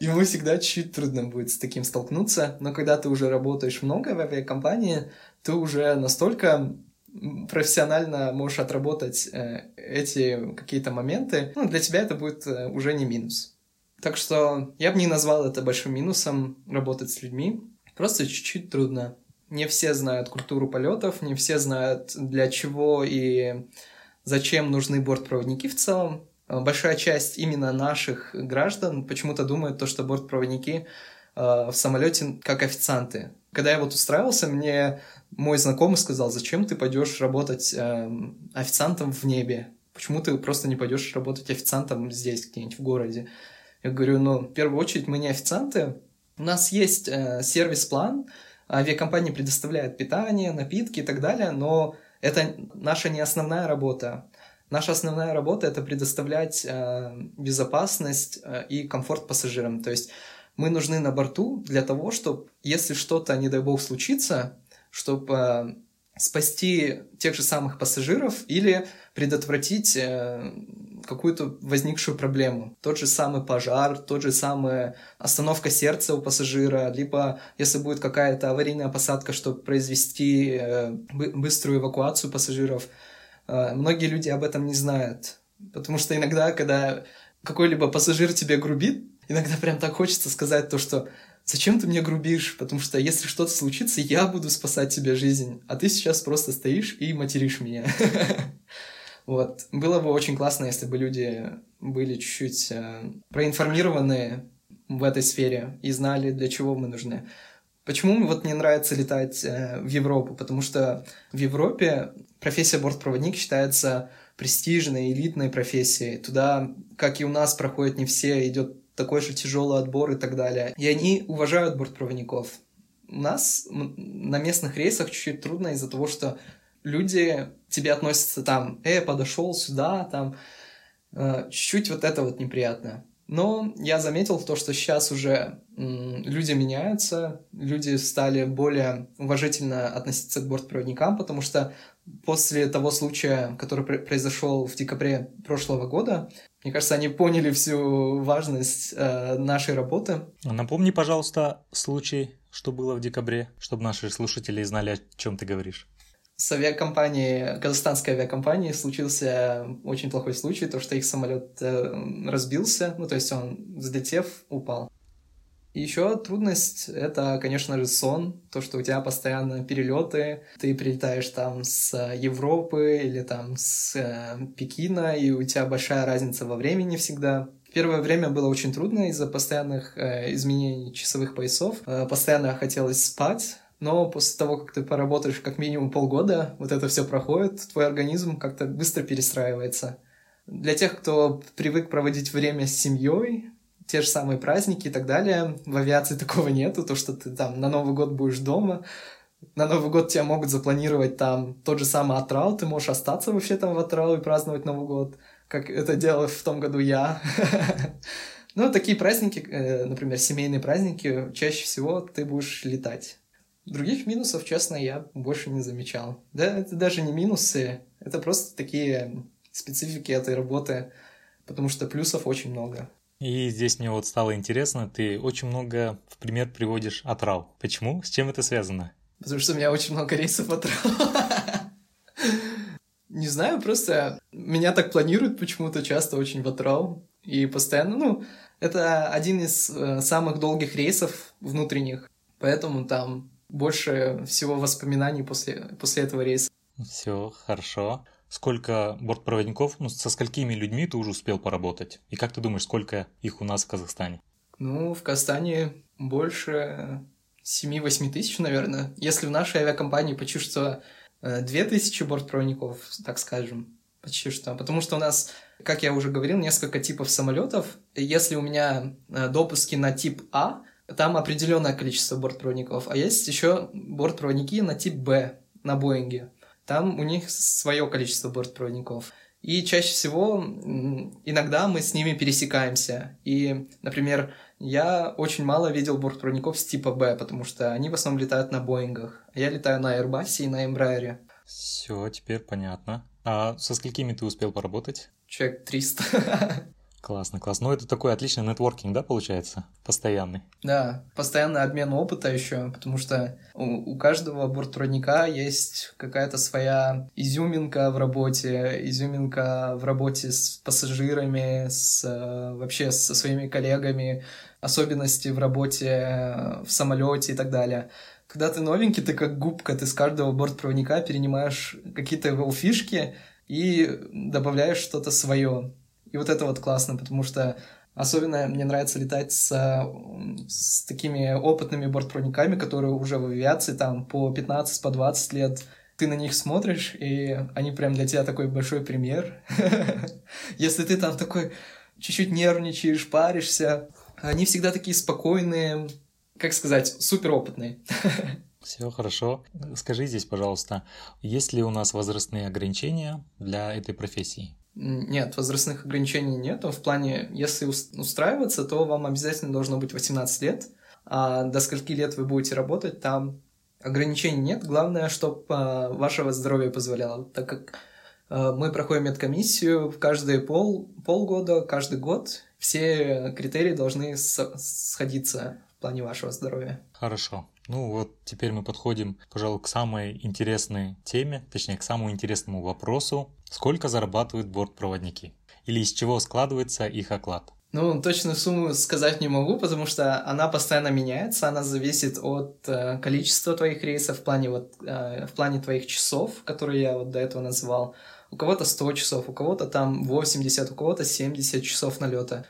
Ему всегда чуть-чуть трудно будет с таким столкнуться, но когда ты уже работаешь много в авиакомпании, ты уже настолько профессионально можешь отработать э, эти какие-то моменты, ну, для тебя это будет э, уже не минус. Так что я бы не назвал это большим минусом работать с людьми. Просто чуть-чуть трудно. Не все знают культуру полетов, не все знают, для чего и зачем нужны бортпроводники в целом. Э, большая часть именно наших граждан почему-то думает то, что бортпроводники в самолете как официанты. Когда я вот устраивался, мне мой знакомый сказал, зачем ты пойдешь работать э, официантом в небе? Почему ты просто не пойдешь работать официантом здесь, где-нибудь в городе? Я говорю, ну, в первую очередь мы не официанты, у нас есть э, сервис-план, авиакомпания предоставляет питание, напитки и так далее, но это наша не основная работа. Наша основная работа это предоставлять э, безопасность э, и комфорт пассажирам. То есть мы нужны на борту для того, чтобы, если что-то, не дай бог, случится, чтобы э, спасти тех же самых пассажиров или предотвратить э, какую-то возникшую проблему. Тот же самый пожар, тот же самый остановка сердца у пассажира, либо если будет какая-то аварийная посадка, чтобы произвести э, быструю эвакуацию пассажиров – многие люди об этом не знают. Потому что иногда, когда какой-либо пассажир тебе грубит, иногда прям так хочется сказать то, что зачем ты мне грубишь, потому что если что-то случится, я буду спасать тебе жизнь, а ты сейчас просто стоишь и материшь меня. Вот. Было бы очень классно, если бы люди были чуть-чуть э, проинформированы в этой сфере и знали, для чего мы нужны. Почему мне вот не нравится летать э, в Европу? Потому что в Европе профессия бортпроводник считается престижной, элитной профессией. Туда, как и у нас, проходит не все, идет такой же тяжелый отбор и так далее. И они уважают бортпроводников. У нас на местных рейсах чуть-чуть трудно из-за того, что люди тебе относятся там, э, подошел сюда, там, э, чуть-чуть вот это вот неприятно. Но я заметил то, что сейчас уже люди меняются, люди стали более уважительно относиться к бортпроводникам, потому что после того случая, который произошел в декабре прошлого года, мне кажется, они поняли всю важность э, нашей работы. Напомни, пожалуйста, случай, что было в декабре, чтобы наши слушатели знали, о чем ты говоришь с авиакомпанией, казахстанской авиакомпанией случился очень плохой случай, то, что их самолет э, разбился, ну, то есть он, взлетев, упал. Еще трудность — это, конечно же, сон, то, что у тебя постоянно перелеты, ты прилетаешь там с Европы или там с э, Пекина, и у тебя большая разница во времени всегда. Первое время было очень трудно из-за постоянных э, изменений часовых поясов. Э, постоянно хотелось спать, но после того, как ты поработаешь как минимум полгода, вот это все проходит, твой организм как-то быстро перестраивается. Для тех, кто привык проводить время с семьей, те же самые праздники и так далее, в авиации такого нету, то, что ты там на Новый год будешь дома, на Новый год тебя могут запланировать там тот же самый атрал, ты можешь остаться вообще там в атрал и праздновать Новый год, как это делал в том году я. Ну, такие праздники, э, например, семейные праздники, чаще всего ты будешь летать. Других минусов, честно, я больше не замечал. Да, это даже не минусы, это просто такие специфики этой работы, потому что плюсов очень много. И здесь мне вот стало интересно, ты очень много в пример приводишь отрав. Почему? С чем это связано? Потому что у меня очень много рейсов отрав. Не знаю, просто меня так планируют почему-то часто очень в отрав. И постоянно, ну, это один из э, самых долгих рейсов внутренних. Поэтому там больше всего воспоминаний после, после этого рейса. Все, хорошо. Сколько бортпроводников, ну, со сколькими людьми ты уже успел поработать? И как ты думаешь, сколько их у нас в Казахстане? Ну, в Казахстане больше 7-8 тысяч, наверное. Если в нашей авиакомпании почти что 2000 э, бортпроводников, так скажем, почти что. Потому что у нас, как я уже говорил, несколько типов самолетов. Если у меня э, допуски на тип А, там определенное количество бортпроводников, а есть еще бортпроводники на тип Б на Боинге. Там у них свое количество бортпроводников. И чаще всего иногда мы с ними пересекаемся. И, например, я очень мало видел бортпроводников с типа Б, потому что они в основном летают на Боингах. А я летаю на Airbus и на Embraer. Все, теперь понятно. А со сколькими ты успел поработать? Человек 300. Классно, классно. Ну, это такой отличный нетворкинг, да, получается? Постоянный. Да, постоянный обмен опыта еще, потому что у, у каждого бортпроводника есть какая-то своя изюминка в работе, изюминка в работе с пассажирами, с, вообще со своими коллегами, особенности в работе в самолете и так далее. Когда ты новенький, ты как губка, ты с каждого бортпроводника перенимаешь какие-то его фишки и добавляешь что-то свое. И вот это вот классно, потому что особенно мне нравится летать с, с такими опытными бортпроводниками, которые уже в авиации там по 15, по 20 лет. Ты на них смотришь, и они прям для тебя такой большой пример. Если ты там такой чуть-чуть нервничаешь, паришься, они всегда такие спокойные, как сказать, супер опытные. Все хорошо. Скажи здесь, пожалуйста, есть ли у нас возрастные ограничения для этой профессии? Нет, возрастных ограничений нет. В плане, если устраиваться, то вам обязательно должно быть 18 лет. А до скольки лет вы будете работать, там ограничений нет. Главное, чтобы а, вашего здоровья позволяло. Так как а, мы проходим медкомиссию каждые пол, полгода, каждый год. Все критерии должны сходиться в плане вашего здоровья. Хорошо. Ну вот теперь мы подходим, пожалуй, к самой интересной теме, точнее к самому интересному вопросу. Сколько зарабатывают бортпроводники? Или из чего складывается их оклад? Ну, точную сумму сказать не могу, потому что она постоянно меняется, она зависит от э, количества твоих рейсов в плане, вот, э, в плане твоих часов, которые я вот до этого называл. У кого-то 100 часов, у кого-то там 80, у кого-то 70 часов налета.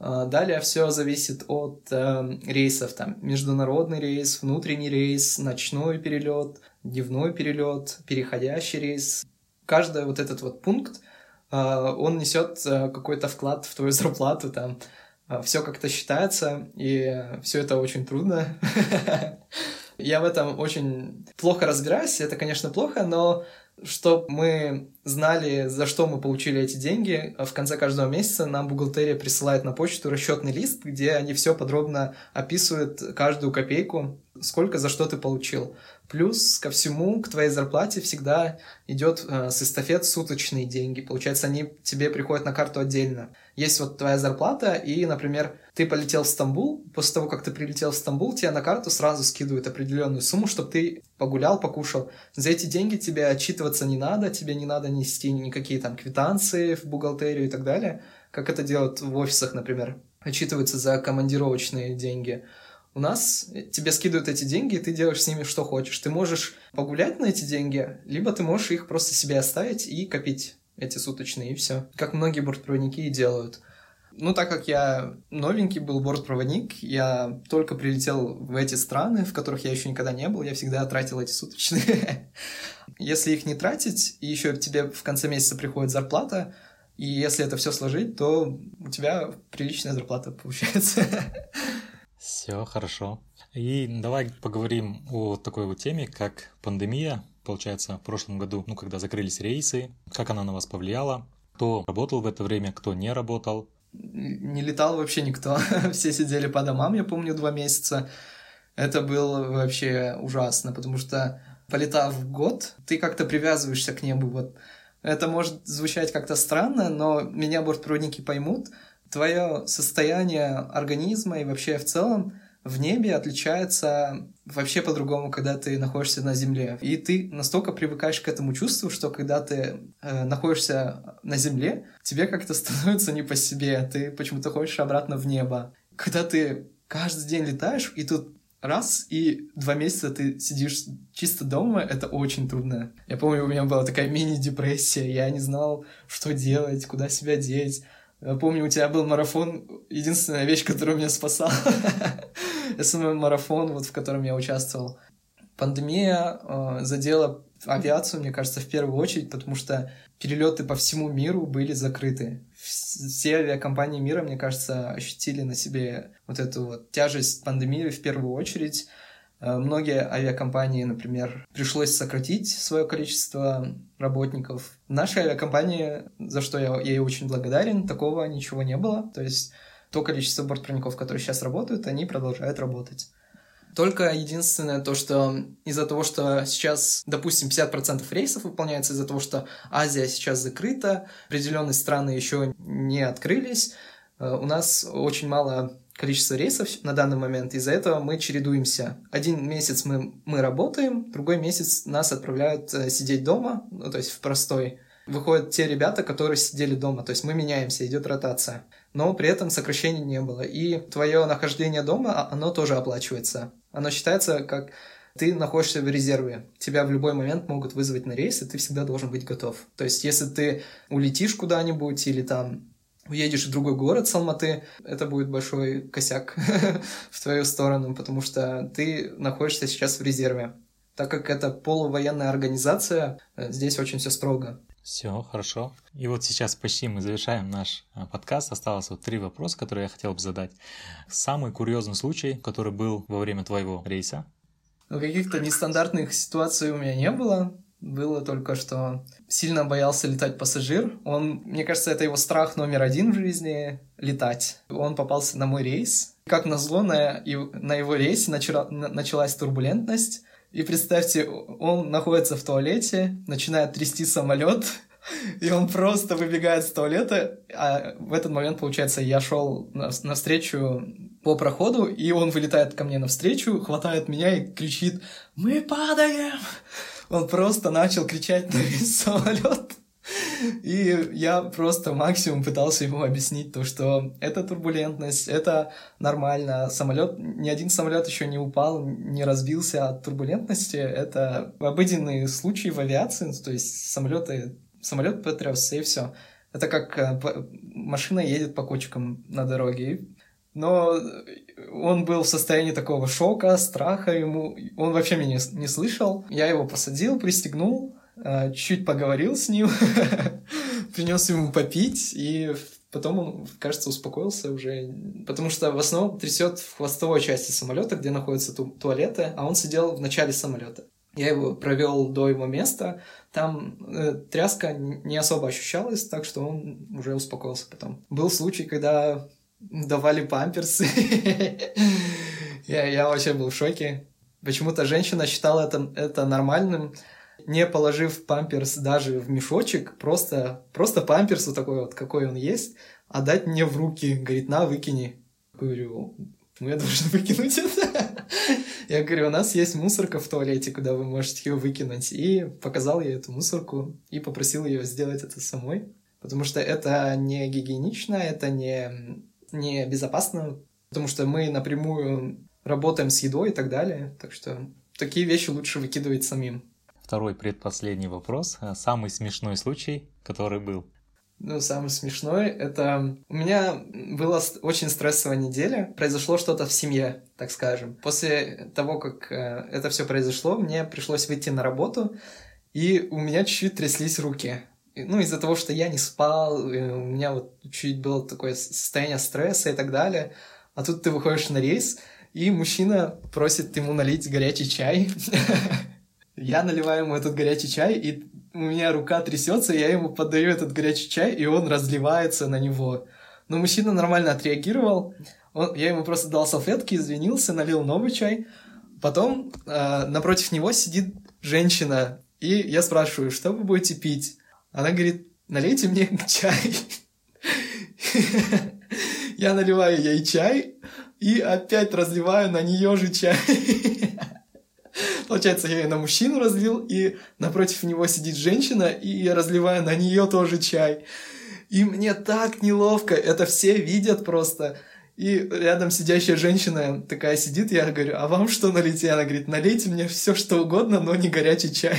А, далее все зависит от э, рейсов, там, международный рейс, внутренний рейс, ночной перелет, дневной перелет, переходящий рейс. Каждый вот этот вот пункт, э, он несет какой-то вклад в твою зарплату, там, э, все как-то считается, и все это очень трудно. Я в этом очень плохо разбираюсь, это, конечно, плохо, но чтобы мы знали, за что мы получили эти деньги, в конце каждого месяца нам бухгалтерия присылает на почту расчетный лист, где они все подробно описывают каждую копейку, сколько за что ты получил. Плюс ко всему, к твоей зарплате всегда идет э, с эстафет суточные деньги. Получается, они тебе приходят на карту отдельно. Есть вот твоя зарплата, и, например, ты полетел в Стамбул, после того, как ты прилетел в Стамбул, тебе на карту сразу скидывают определенную сумму, чтобы ты погулял, покушал. За эти деньги тебе отчитываться не надо, тебе не надо нести никакие там квитанции в бухгалтерию и так далее, как это делают в офисах, например. Отчитываются за командировочные деньги. У нас тебе скидывают эти деньги, и ты делаешь с ними что хочешь. Ты можешь погулять на эти деньги, либо ты можешь их просто себе оставить и копить эти суточные, и все. Как многие бортпроводники и делают. Ну, так как я новенький был бортпроводник, я только прилетел в эти страны, в которых я еще никогда не был, я всегда тратил эти суточные. Если их не тратить, и еще тебе в конце месяца приходит зарплата, и если это все сложить, то у тебя приличная зарплата получается. Все хорошо. И давай поговорим о такой вот теме, как пандемия. Получается, в прошлом году, ну, когда закрылись рейсы, как она на вас повлияла, кто работал в это время, кто не работал. Не летал вообще никто. Все сидели по домам, я помню, два месяца. Это было вообще ужасно, потому что полетав год, ты как-то привязываешься к небу. Вот это может звучать как-то странно, но меня бортпроводники поймут. Твое состояние организма и вообще в целом в небе отличается вообще по-другому, когда ты находишься на Земле. И ты настолько привыкаешь к этому чувству, что когда ты э, находишься на Земле, тебе как-то становится не по себе. Ты почему-то хочешь обратно в небо. Когда ты каждый день летаешь, и тут раз, и два месяца ты сидишь чисто дома, это очень трудно. Я помню, у меня была такая мини-депрессия, я не знал, что делать, куда себя деть. Помню, у тебя был марафон, единственная вещь, которая меня спасала. СММ-марафон, вот в котором я участвовал. Пандемия э, задела авиацию, мне кажется, в первую очередь, потому что перелеты по всему миру были закрыты. Все авиакомпании мира, мне кажется, ощутили на себе вот эту вот тяжесть пандемии в первую очередь. Э, многие авиакомпании, например, пришлось сократить свое количество работников. В нашей авиакомпании, за что я ей очень благодарен, такого ничего не было. То есть то количество бортпроводников, которые сейчас работают, они продолжают работать. Только единственное то, что из-за того, что сейчас, допустим, 50% рейсов выполняется, из-за того, что Азия сейчас закрыта, определенные страны еще не открылись, э, у нас очень мало количество рейсов на данный момент, из-за этого мы чередуемся. Один месяц мы, мы работаем, другой месяц нас отправляют э, сидеть дома, ну, то есть в простой. Выходят те ребята, которые сидели дома, то есть мы меняемся, идет ротация но при этом сокращений не было. И твое нахождение дома, а, оно тоже оплачивается. Оно считается как ты находишься в резерве. Тебя в любой момент могут вызвать на рейс, и ты всегда должен быть готов. То есть, если ты улетишь куда-нибудь или там уедешь в другой город с Алматы, это будет большой косяк в твою сторону, потому что ты находишься сейчас в резерве. Так как это полувоенная организация, э, здесь очень все строго. Все, хорошо. И вот сейчас почти мы завершаем наш а, подкаст. Осталось вот три вопроса, которые я хотел бы задать. Самый курьезный случай, который был во время твоего рейса? Ну, каких-то нестандартных ситуаций у меня не было. Было только, что сильно боялся летать пассажир. Он, мне кажется, это его страх номер один в жизни — летать. Он попался на мой рейс. Как назло, на, на его рейсе начала, началась турбулентность. И представьте, он находится в туалете, начинает трясти самолет, и он просто выбегает с туалета, а в этот момент, получается, я шел навстречу по проходу, и он вылетает ко мне навстречу, хватает меня и кричит «Мы падаем!» Он просто начал кричать на весь самолет. И я просто максимум пытался ему объяснить то, что это турбулентность, это нормально. Самолет, ни один самолет еще не упал, не разбился от турбулентности. Это обыденные случаи в авиации, то есть самолеты, самолет потрясся и все. Это как э, машина едет по кочкам на дороге. Но он был в состоянии такого шока, страха ему. Он вообще меня не слышал. Я его посадил, пристегнул, Э, чуть поговорил с ним, принес ему попить, и потом он, кажется, успокоился уже, потому что в основном трясет в хвостовой части самолета, где находятся ту туалеты, а он сидел в начале самолета. Я его провел до его места, там э, тряска не особо ощущалась, так что он уже успокоился потом. Был случай, когда давали памперсы. я, я вообще был в шоке. Почему-то женщина считала это, это нормальным, не положив памперс даже в мешочек, просто, просто памперс вот такой вот, какой он есть, отдать мне в руки. Говорит, на, выкини. Говорю, ну я должен выкинуть это. Я говорю, у нас есть мусорка в туалете, куда вы можете ее выкинуть. И показал ей эту мусорку и попросил ее сделать это самой. Потому что это не гигиенично, это не, не безопасно, потому что мы напрямую работаем с едой и так далее. Так что такие вещи лучше выкидывать самим. Второй предпоследний вопрос. Э, самый смешной случай, который был? Ну, самый смешной, это... У меня была очень стрессовая неделя. Произошло что-то в семье, так скажем. После того, как э, это все произошло, мне пришлось выйти на работу, и у меня чуть-чуть тряслись руки. Ну, из-за того, что я не спал, у меня вот чуть было такое состояние стресса и так далее. А тут ты выходишь на рейс, и мужчина просит ему налить горячий чай. Я наливаю ему этот горячий чай, и у меня рука трясется, я ему подаю этот горячий чай, и он разливается на него. Но мужчина нормально отреагировал. Он, я ему просто дал салфетки, извинился, налил новый чай. Потом э, напротив него сидит женщина, и я спрашиваю, что вы будете пить? Она говорит, налейте мне чай. Я наливаю ей чай и опять разливаю на нее же чай. Получается, я ее на мужчину разлил, и напротив него сидит женщина, и я разливаю на нее тоже чай. И мне так неловко, это все видят просто. И рядом сидящая женщина такая сидит, я говорю, а вам что налить? И она говорит, налейте мне все что угодно, но не горячий чай.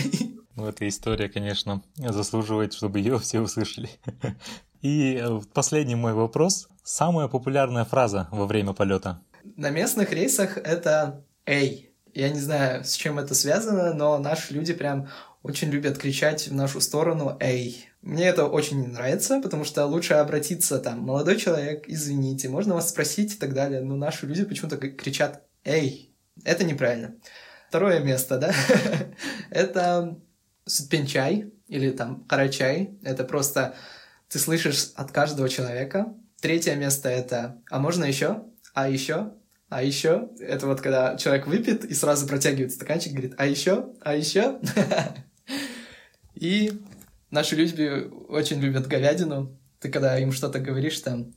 Ну, эта история, конечно, заслуживает, чтобы ее все услышали. И э, последний мой вопрос. Самая популярная фраза во время полета? На местных рейсах это «Эй». Я не знаю, с чем это связано, но наши люди прям очень любят кричать в нашу сторону «Эй». Мне это очень не нравится, потому что лучше обратиться там «Молодой человек, извините, можно вас спросить?» и так далее. Но наши люди почему-то кричат «Эй». Это неправильно. Второе место, да? это сутпенчай или там карачай. Это просто ты слышишь от каждого человека. Третье место это «А можно еще? А еще? А еще?» Это вот когда человек выпьет и сразу протягивает стаканчик, говорит «А еще? А еще?» И наши люди очень любят говядину. Ты когда им что-то говоришь там,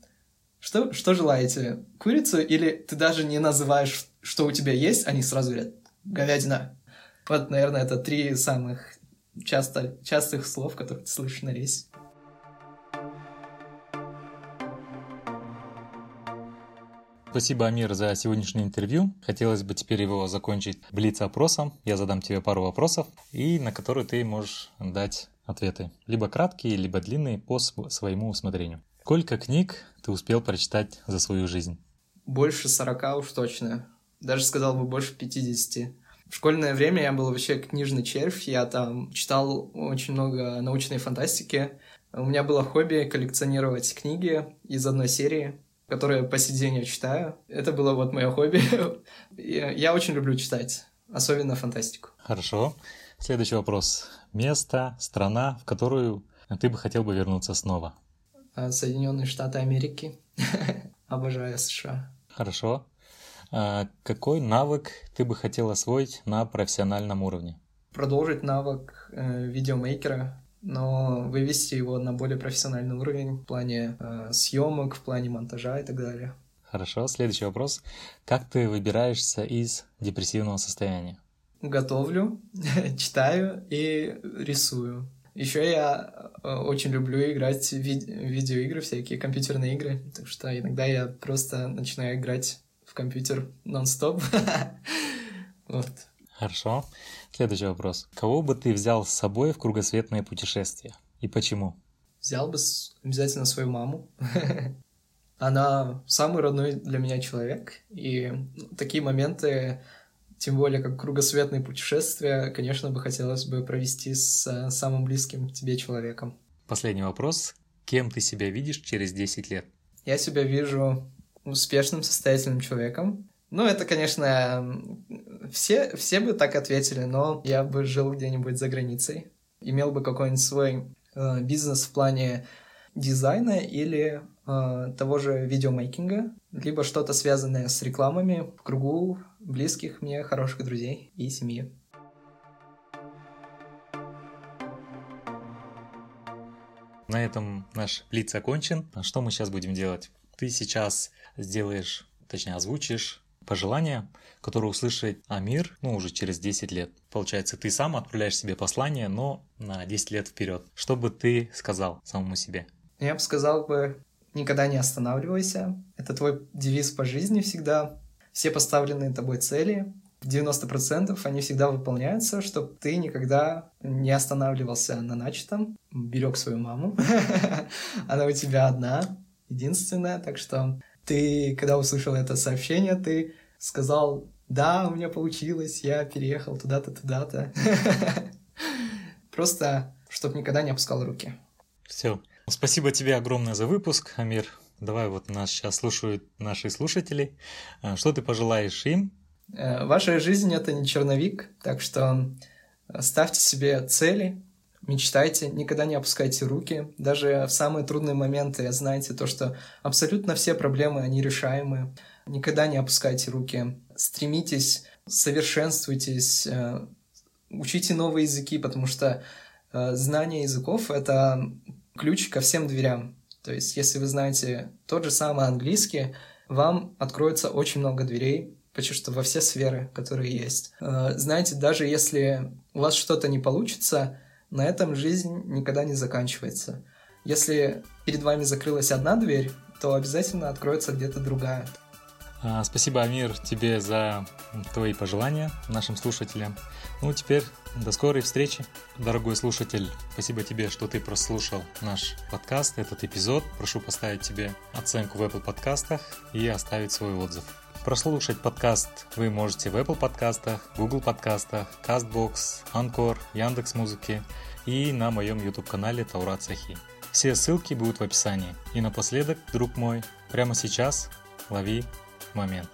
что, что желаете? Курицу или ты даже не называешь, что у тебя есть, они сразу говорят говядина. Вот, наверное, это три самых часто, частых слов, которые ты слышишь на рейсе. Спасибо, Амир, за сегодняшнее интервью. Хотелось бы теперь его закончить блиц-опросом. Я задам тебе пару вопросов, и на которые ты можешь дать ответы. Либо краткие, либо длинные по своему усмотрению. Сколько книг ты успел прочитать за свою жизнь? Больше 40 уж точно. Даже сказал бы больше 50. В школьное время я был вообще книжный червь. Я там читал очень много научной фантастики. У меня было хобби коллекционировать книги из одной серии которые по сей день я читаю. Это было вот мое хобби. я очень люблю читать, особенно фантастику. Хорошо. Следующий вопрос. Место, страна, в которую ты бы хотел бы вернуться снова? А, Соединенные Штаты Америки. Обожаю США. Хорошо. А какой навык ты бы хотел освоить на профессиональном уровне? Продолжить навык э, видеомейкера, но вывести его на более профессиональный уровень в плане э, съемок, в плане монтажа и так далее. Хорошо, следующий вопрос. Как ты выбираешься из депрессивного состояния? Готовлю, читаю и рисую. Еще я э, очень люблю играть в ви- видеоигры, всякие компьютерные игры, так что иногда я просто начинаю играть в компьютер нон-стоп. вот. Хорошо. Следующий вопрос. Кого бы ты взял с собой в кругосветное путешествие и почему? Взял бы обязательно свою маму. Она самый родной для меня человек, и такие моменты, тем более как кругосветные путешествия, конечно бы хотелось бы провести с самым близким тебе человеком. Последний вопрос. Кем ты себя видишь через 10 лет? Я себя вижу успешным, состоятельным человеком, ну, это, конечно, все, все бы так ответили, но я бы жил где-нибудь за границей, имел бы какой-нибудь свой э, бизнес в плане дизайна или э, того же видеомейкинга, либо что-то связанное с рекламами в кругу близких мне хороших друзей и семьи. На этом наш блиц окончен. А что мы сейчас будем делать? Ты сейчас сделаешь, точнее озвучишь пожелания, которые услышит Амир, ну, уже через 10 лет. Получается, ты сам отправляешь себе послание, но на 10 лет вперед. Что бы ты сказал самому себе? Я бы сказал бы, никогда не останавливайся. Это твой девиз по жизни всегда. Все поставленные тобой цели, 90% они всегда выполняются, чтобы ты никогда не останавливался на начатом, берег свою маму. Она у тебя одна, единственная, так что ты, когда услышал это сообщение, ты сказал, да, у меня получилось, я переехал туда-то, туда-то. Просто, чтобы никогда не опускал руки. Все. Спасибо тебе огромное за выпуск, Амир. Давай вот нас сейчас слушают наши слушатели. А, что ты пожелаешь им? Э, ваша жизнь — это не черновик, так что ставьте себе цели, мечтайте, никогда не опускайте руки. Даже в самые трудные моменты знайте то, что абсолютно все проблемы, они решаемы. Никогда не опускайте руки. Стремитесь, совершенствуйтесь, э, учите новые языки, потому что э, знание языков — это ключ ко всем дверям. То есть, если вы знаете тот же самый английский, вам откроется очень много дверей, почти что во все сферы, которые есть. Э, знаете, даже если у вас что-то не получится, на этом жизнь никогда не заканчивается. Если перед вами закрылась одна дверь, то обязательно откроется где-то другая. А, спасибо, Амир, тебе за твои пожелания нашим слушателям. Ну, теперь до скорой встречи, дорогой слушатель. Спасибо тебе, что ты прослушал наш подкаст, этот эпизод. Прошу поставить тебе оценку в Apple подкастах и оставить свой отзыв. Прослушать подкаст вы можете в Apple подкастах, Google подкастах, CastBox, Anchor, Яндекс.Музыке и на моем YouTube-канале Таурат Сахи. Все ссылки будут в описании. И напоследок, друг мой, прямо сейчас лови момент.